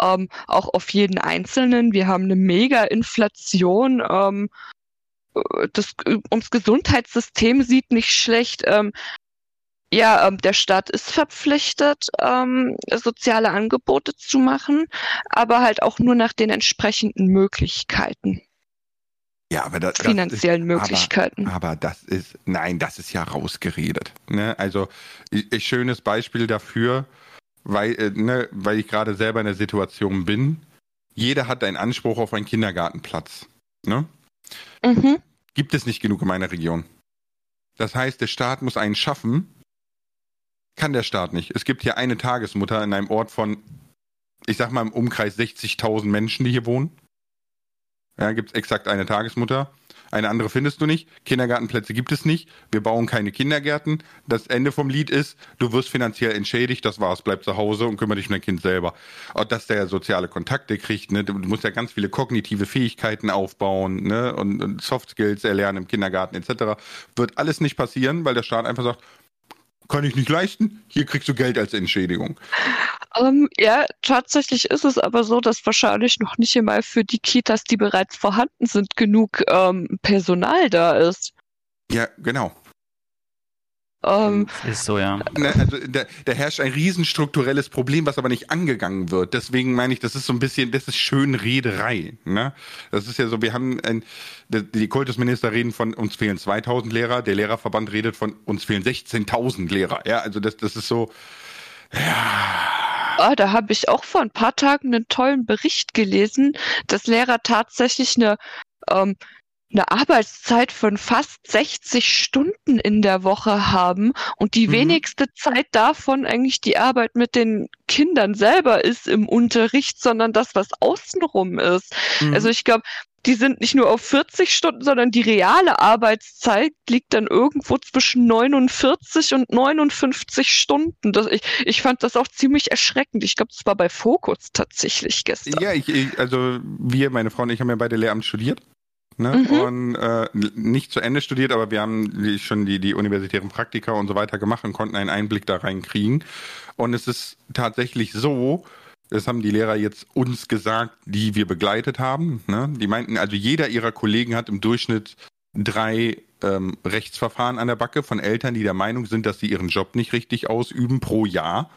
ähm, auch auf jeden Einzelnen. Wir haben eine Mega-Inflation. Ähm, äh, das, äh, ums Gesundheitssystem sieht nicht schlecht. Ähm, ja, ähm, der Staat ist verpflichtet, ähm, soziale Angebote zu machen, aber halt auch nur nach den entsprechenden Möglichkeiten.
Ja, aber das,
finanziellen
das
ist, Möglichkeiten.
Aber, aber, das ist, nein, das ist ja rausgeredet. Ne? Also, ich, schönes Beispiel dafür, weil, äh, ne, weil ich gerade selber in der Situation bin. Jeder hat einen Anspruch auf einen Kindergartenplatz. Ne? Mhm. Gibt es nicht genug in meiner Region. Das heißt, der Staat muss einen schaffen, kann der Staat nicht. Es gibt hier eine Tagesmutter in einem Ort von, ich sag mal im Umkreis 60.000 Menschen, die hier wohnen. Ja, gibt es exakt eine Tagesmutter. Eine andere findest du nicht. Kindergartenplätze gibt es nicht. Wir bauen keine Kindergärten. Das Ende vom Lied ist, du wirst finanziell entschädigt, das war's. Bleib zu Hause und kümmere dich um dein Kind selber. Und dass der soziale Kontakte kriegt, ne? Du musst ja ganz viele kognitive Fähigkeiten aufbauen, ne? Und, und Soft Skills erlernen im Kindergarten etc. Wird alles nicht passieren, weil der Staat einfach sagt, kann ich nicht leisten, hier kriegst du Geld als Entschädigung.
Ähm, ja, tatsächlich ist es aber so, dass wahrscheinlich noch nicht einmal für die Kitas, die bereits vorhanden sind, genug ähm, Personal da ist.
Ja, genau.
Ähm,
Ist so, ja.
Ne, Also da, da herrscht ein riesenstrukturelles Problem, was aber nicht angegangen wird. Deswegen meine ich, das ist so ein bisschen, das ist schön Rederei. Ne? Das ist ja so, wir haben, ein, die Kultusminister reden von, uns fehlen 2000 Lehrer, der Lehrerverband redet von, uns fehlen 16.000 Lehrer. Ja, also das, das ist so, ja,
ah, da habe ich auch vor ein paar Tagen einen tollen Bericht gelesen, dass Lehrer tatsächlich eine, ähm, eine Arbeitszeit von fast 60 Stunden in der Woche haben und die
Mhm.
wenigste Zeit davon eigentlich die Arbeit mit den Kindern selber ist im Unterricht, sondern das, was außenrum ist.
Mhm.
Also ich glaube, die sind nicht nur auf 40 Stunden, sondern die reale Arbeitszeit liegt dann irgendwo zwischen 49 und 59 Stunden. Das, ich, ich fand das auch ziemlich erschreckend. Ich glaube, das war bei Fokus tatsächlich gestern.
Ja, ich, ich, also wir, meine Frau und ich haben ja beide Lehramt studiert. Ne?
Mhm.
Und äh, nicht zu Ende studiert, aber wir haben schon die, die universitären Praktika und so weiter gemacht und konnten einen Einblick da rein kriegen. Und es ist tatsächlich so, das haben die Lehrer jetzt uns gesagt, die wir begleitet haben. Ne? Die meinten, also jeder ihrer Kollegen hat im Durchschnitt drei ähm, Rechtsverfahren an der Backe von Eltern, die der Meinung sind, dass sie ihren Job nicht richtig ausüben pro Jahr.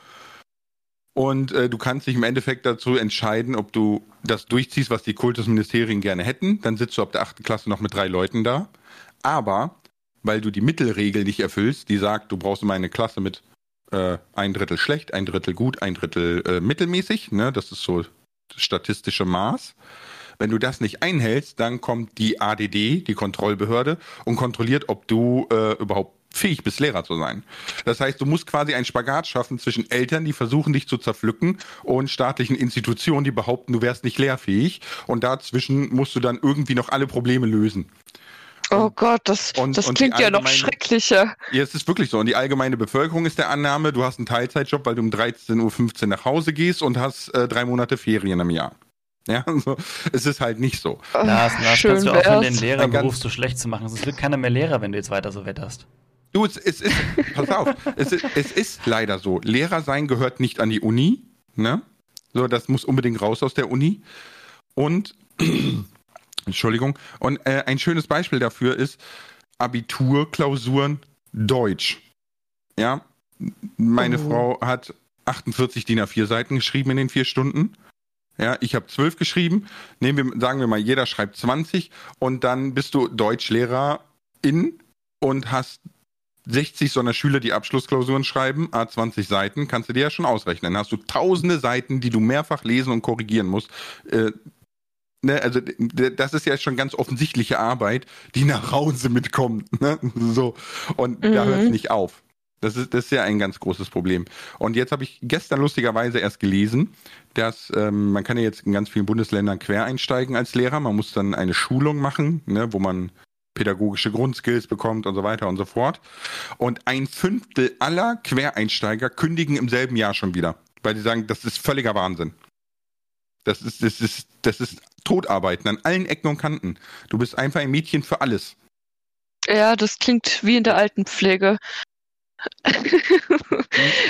Und äh, du kannst dich im Endeffekt dazu entscheiden, ob du das durchziehst, was die Kultusministerien gerne hätten. Dann sitzt du ab der achten Klasse noch mit drei Leuten da. Aber weil du die Mittelregel nicht erfüllst, die sagt, du brauchst immer eine Klasse mit äh, ein Drittel schlecht, ein Drittel gut, ein Drittel äh, mittelmäßig. Ne? Das ist so das statistische Maß. Wenn du das nicht einhältst, dann kommt die ADD, die Kontrollbehörde, und kontrolliert, ob du äh, überhaupt fähig bist, Lehrer zu sein. Das heißt, du musst quasi einen Spagat schaffen zwischen Eltern, die versuchen, dich zu zerpflücken, und staatlichen Institutionen, die behaupten, du wärst nicht lehrfähig. Und dazwischen musst du dann irgendwie noch alle Probleme lösen.
Oh Gott, das,
Und-
das
und
klingt ja noch schrecklicher.
Ja, es ist wirklich so. Und die allgemeine Bevölkerung ist der Annahme, du hast einen Teilzeitjob, weil du um 13.15 Uhr nach Hause gehst und hast äh, drei Monate Ferien im Jahr. Ja, [LAUGHS] also, es ist halt nicht so.
Lars, Lars
Schön
kannst du aufhören, den. Lehrerberuf so schlecht zu machen. Es wird keiner mehr Lehrer, wenn du jetzt weiter so wetterst.
Du, es, es ist, pass auf, es ist, es ist leider so. Lehrer sein gehört nicht an die Uni, ne? So, das muss unbedingt raus aus der Uni. Und, [CLEARS THROAT] Entschuldigung, und äh, ein schönes Beispiel dafür ist Abiturklausuren Deutsch. Ja, meine
Oh.
Frau hat 48 DIN A4 Seiten geschrieben in den vier Stunden. Ja, ich habe zwölf geschrieben. Nehmen wir, sagen wir mal, jeder schreibt 20 und dann bist du Deutschlehrer in und hast 60 so einer Schüler, die Abschlussklausuren schreiben, a 20 Seiten, kannst du dir ja schon ausrechnen. Dann hast du tausende Seiten, die du mehrfach lesen und korrigieren musst. Äh, ne, also das ist ja schon ganz offensichtliche Arbeit, die nach Hause mitkommt. Ne? [LAUGHS] So. Und da
Mhm.
hört es nicht auf. Das ist, das ist ja ein ganz großes Problem. Und jetzt habe ich gestern lustigerweise erst gelesen, dass ähm, man kann ja jetzt in ganz vielen Bundesländern quer einsteigen als Lehrer. Man muss dann eine Schulung machen, ne, wo man pädagogische Grundskills bekommt und so weiter und so fort. Und ein Fünftel aller Quereinsteiger kündigen im selben Jahr schon wieder, weil sie sagen, das ist völliger Wahnsinn. Das ist, das ist, das ist Totarbeiten an allen Ecken und Kanten. Du bist einfach ein Mädchen für alles.
Ja, das klingt wie in der Altenpflege.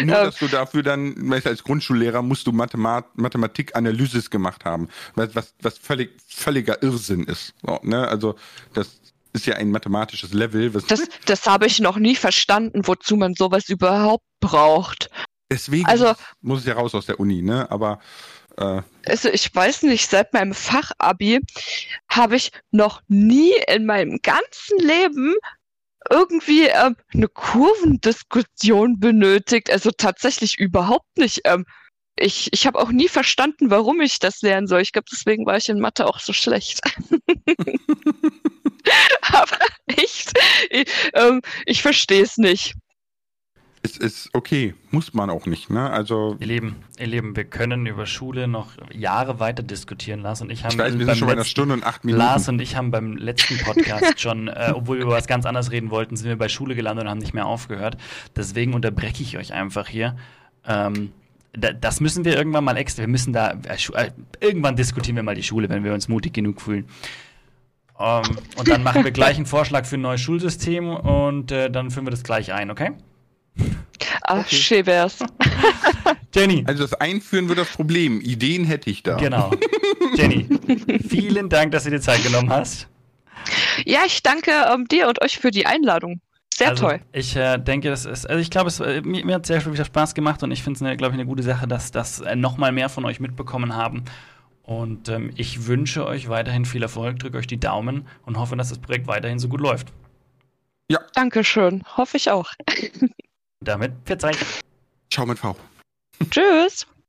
Nur, [LAUGHS] dass du dafür dann, weißt du, als Grundschullehrer musst du Mathemat Mathematik-Analysis gemacht haben, was, was, was völlig, völliger Irrsinn ist. So, ne? Also, das ist ja ein mathematisches Level.
Das, das habe ich noch nie verstanden, wozu man sowas überhaupt braucht.
deswegen
also-
muss es ja raus aus der Uni, ne? Aber äh,
Also ich weiß nicht, seit meinem Fachabi habe ich noch nie in meinem ganzen Leben irgendwie ähm, eine Kurvendiskussion benötigt. Also tatsächlich überhaupt nicht. Ähm, ich ich habe auch nie verstanden, warum ich das lernen soll. Ich glaube, deswegen war ich in Mathe auch so schlecht. [LAUGHS] [LAUGHS] Aber [LAUGHS] echt, ich, ähm, ich verstehe es nicht.
es ist okay, muss man auch nicht, ne? Also,
Ihr Lieben, ihr Lieben, wir können über Schule noch Jahre weiter diskutieren. Lars und ich haben
ich weiß, wir sind
beim
schon bei einer
letzten-
Stunde und acht Minuten.
Lars und ich haben beim letzten Podcast schon, äh, obwohl wir über was ganz anderes reden wollten, sind wir bei Schule gelandet und haben nicht mehr aufgehört. Deswegen unterbreche ich euch einfach hier. Ähm, da, das müssen wir irgendwann mal extra. Wir müssen da äh, äh, irgendwann diskutieren wir mal die Schule, wenn wir uns mutig genug fühlen. Ähm, und dann machen wir [LAUGHS] gleich einen Vorschlag für ein neues Schulsystem und äh, dann führen wir das gleich ein, okay?
Ach,
Okay.
schön wär's. [LAUGHS]
Jenny.
Also das Einführen wird das Problem. Ideen hätte ich da.
Genau. Jenny, [LAUGHS] vielen Dank, dass du dir Zeit genommen hast.
Ja, ich danke ähm, dir und euch für die Einladung. Sehr
also,
toll.
Ich äh, denke, das ist, also ich glaube, es äh, mir, mir hat sehr viel Spaß gemacht und ich finde es, glaube ich, eine gute Sache, dass das äh, noch mal mehr von euch mitbekommen haben. Und ähm, ich wünsche euch weiterhin viel Erfolg, drücke euch die Daumen und hoffe, dass das Projekt weiterhin so gut läuft.
Dankeschön. Hoffe ich auch.
Damit, 40.
Ciao mit V.
Tschüss.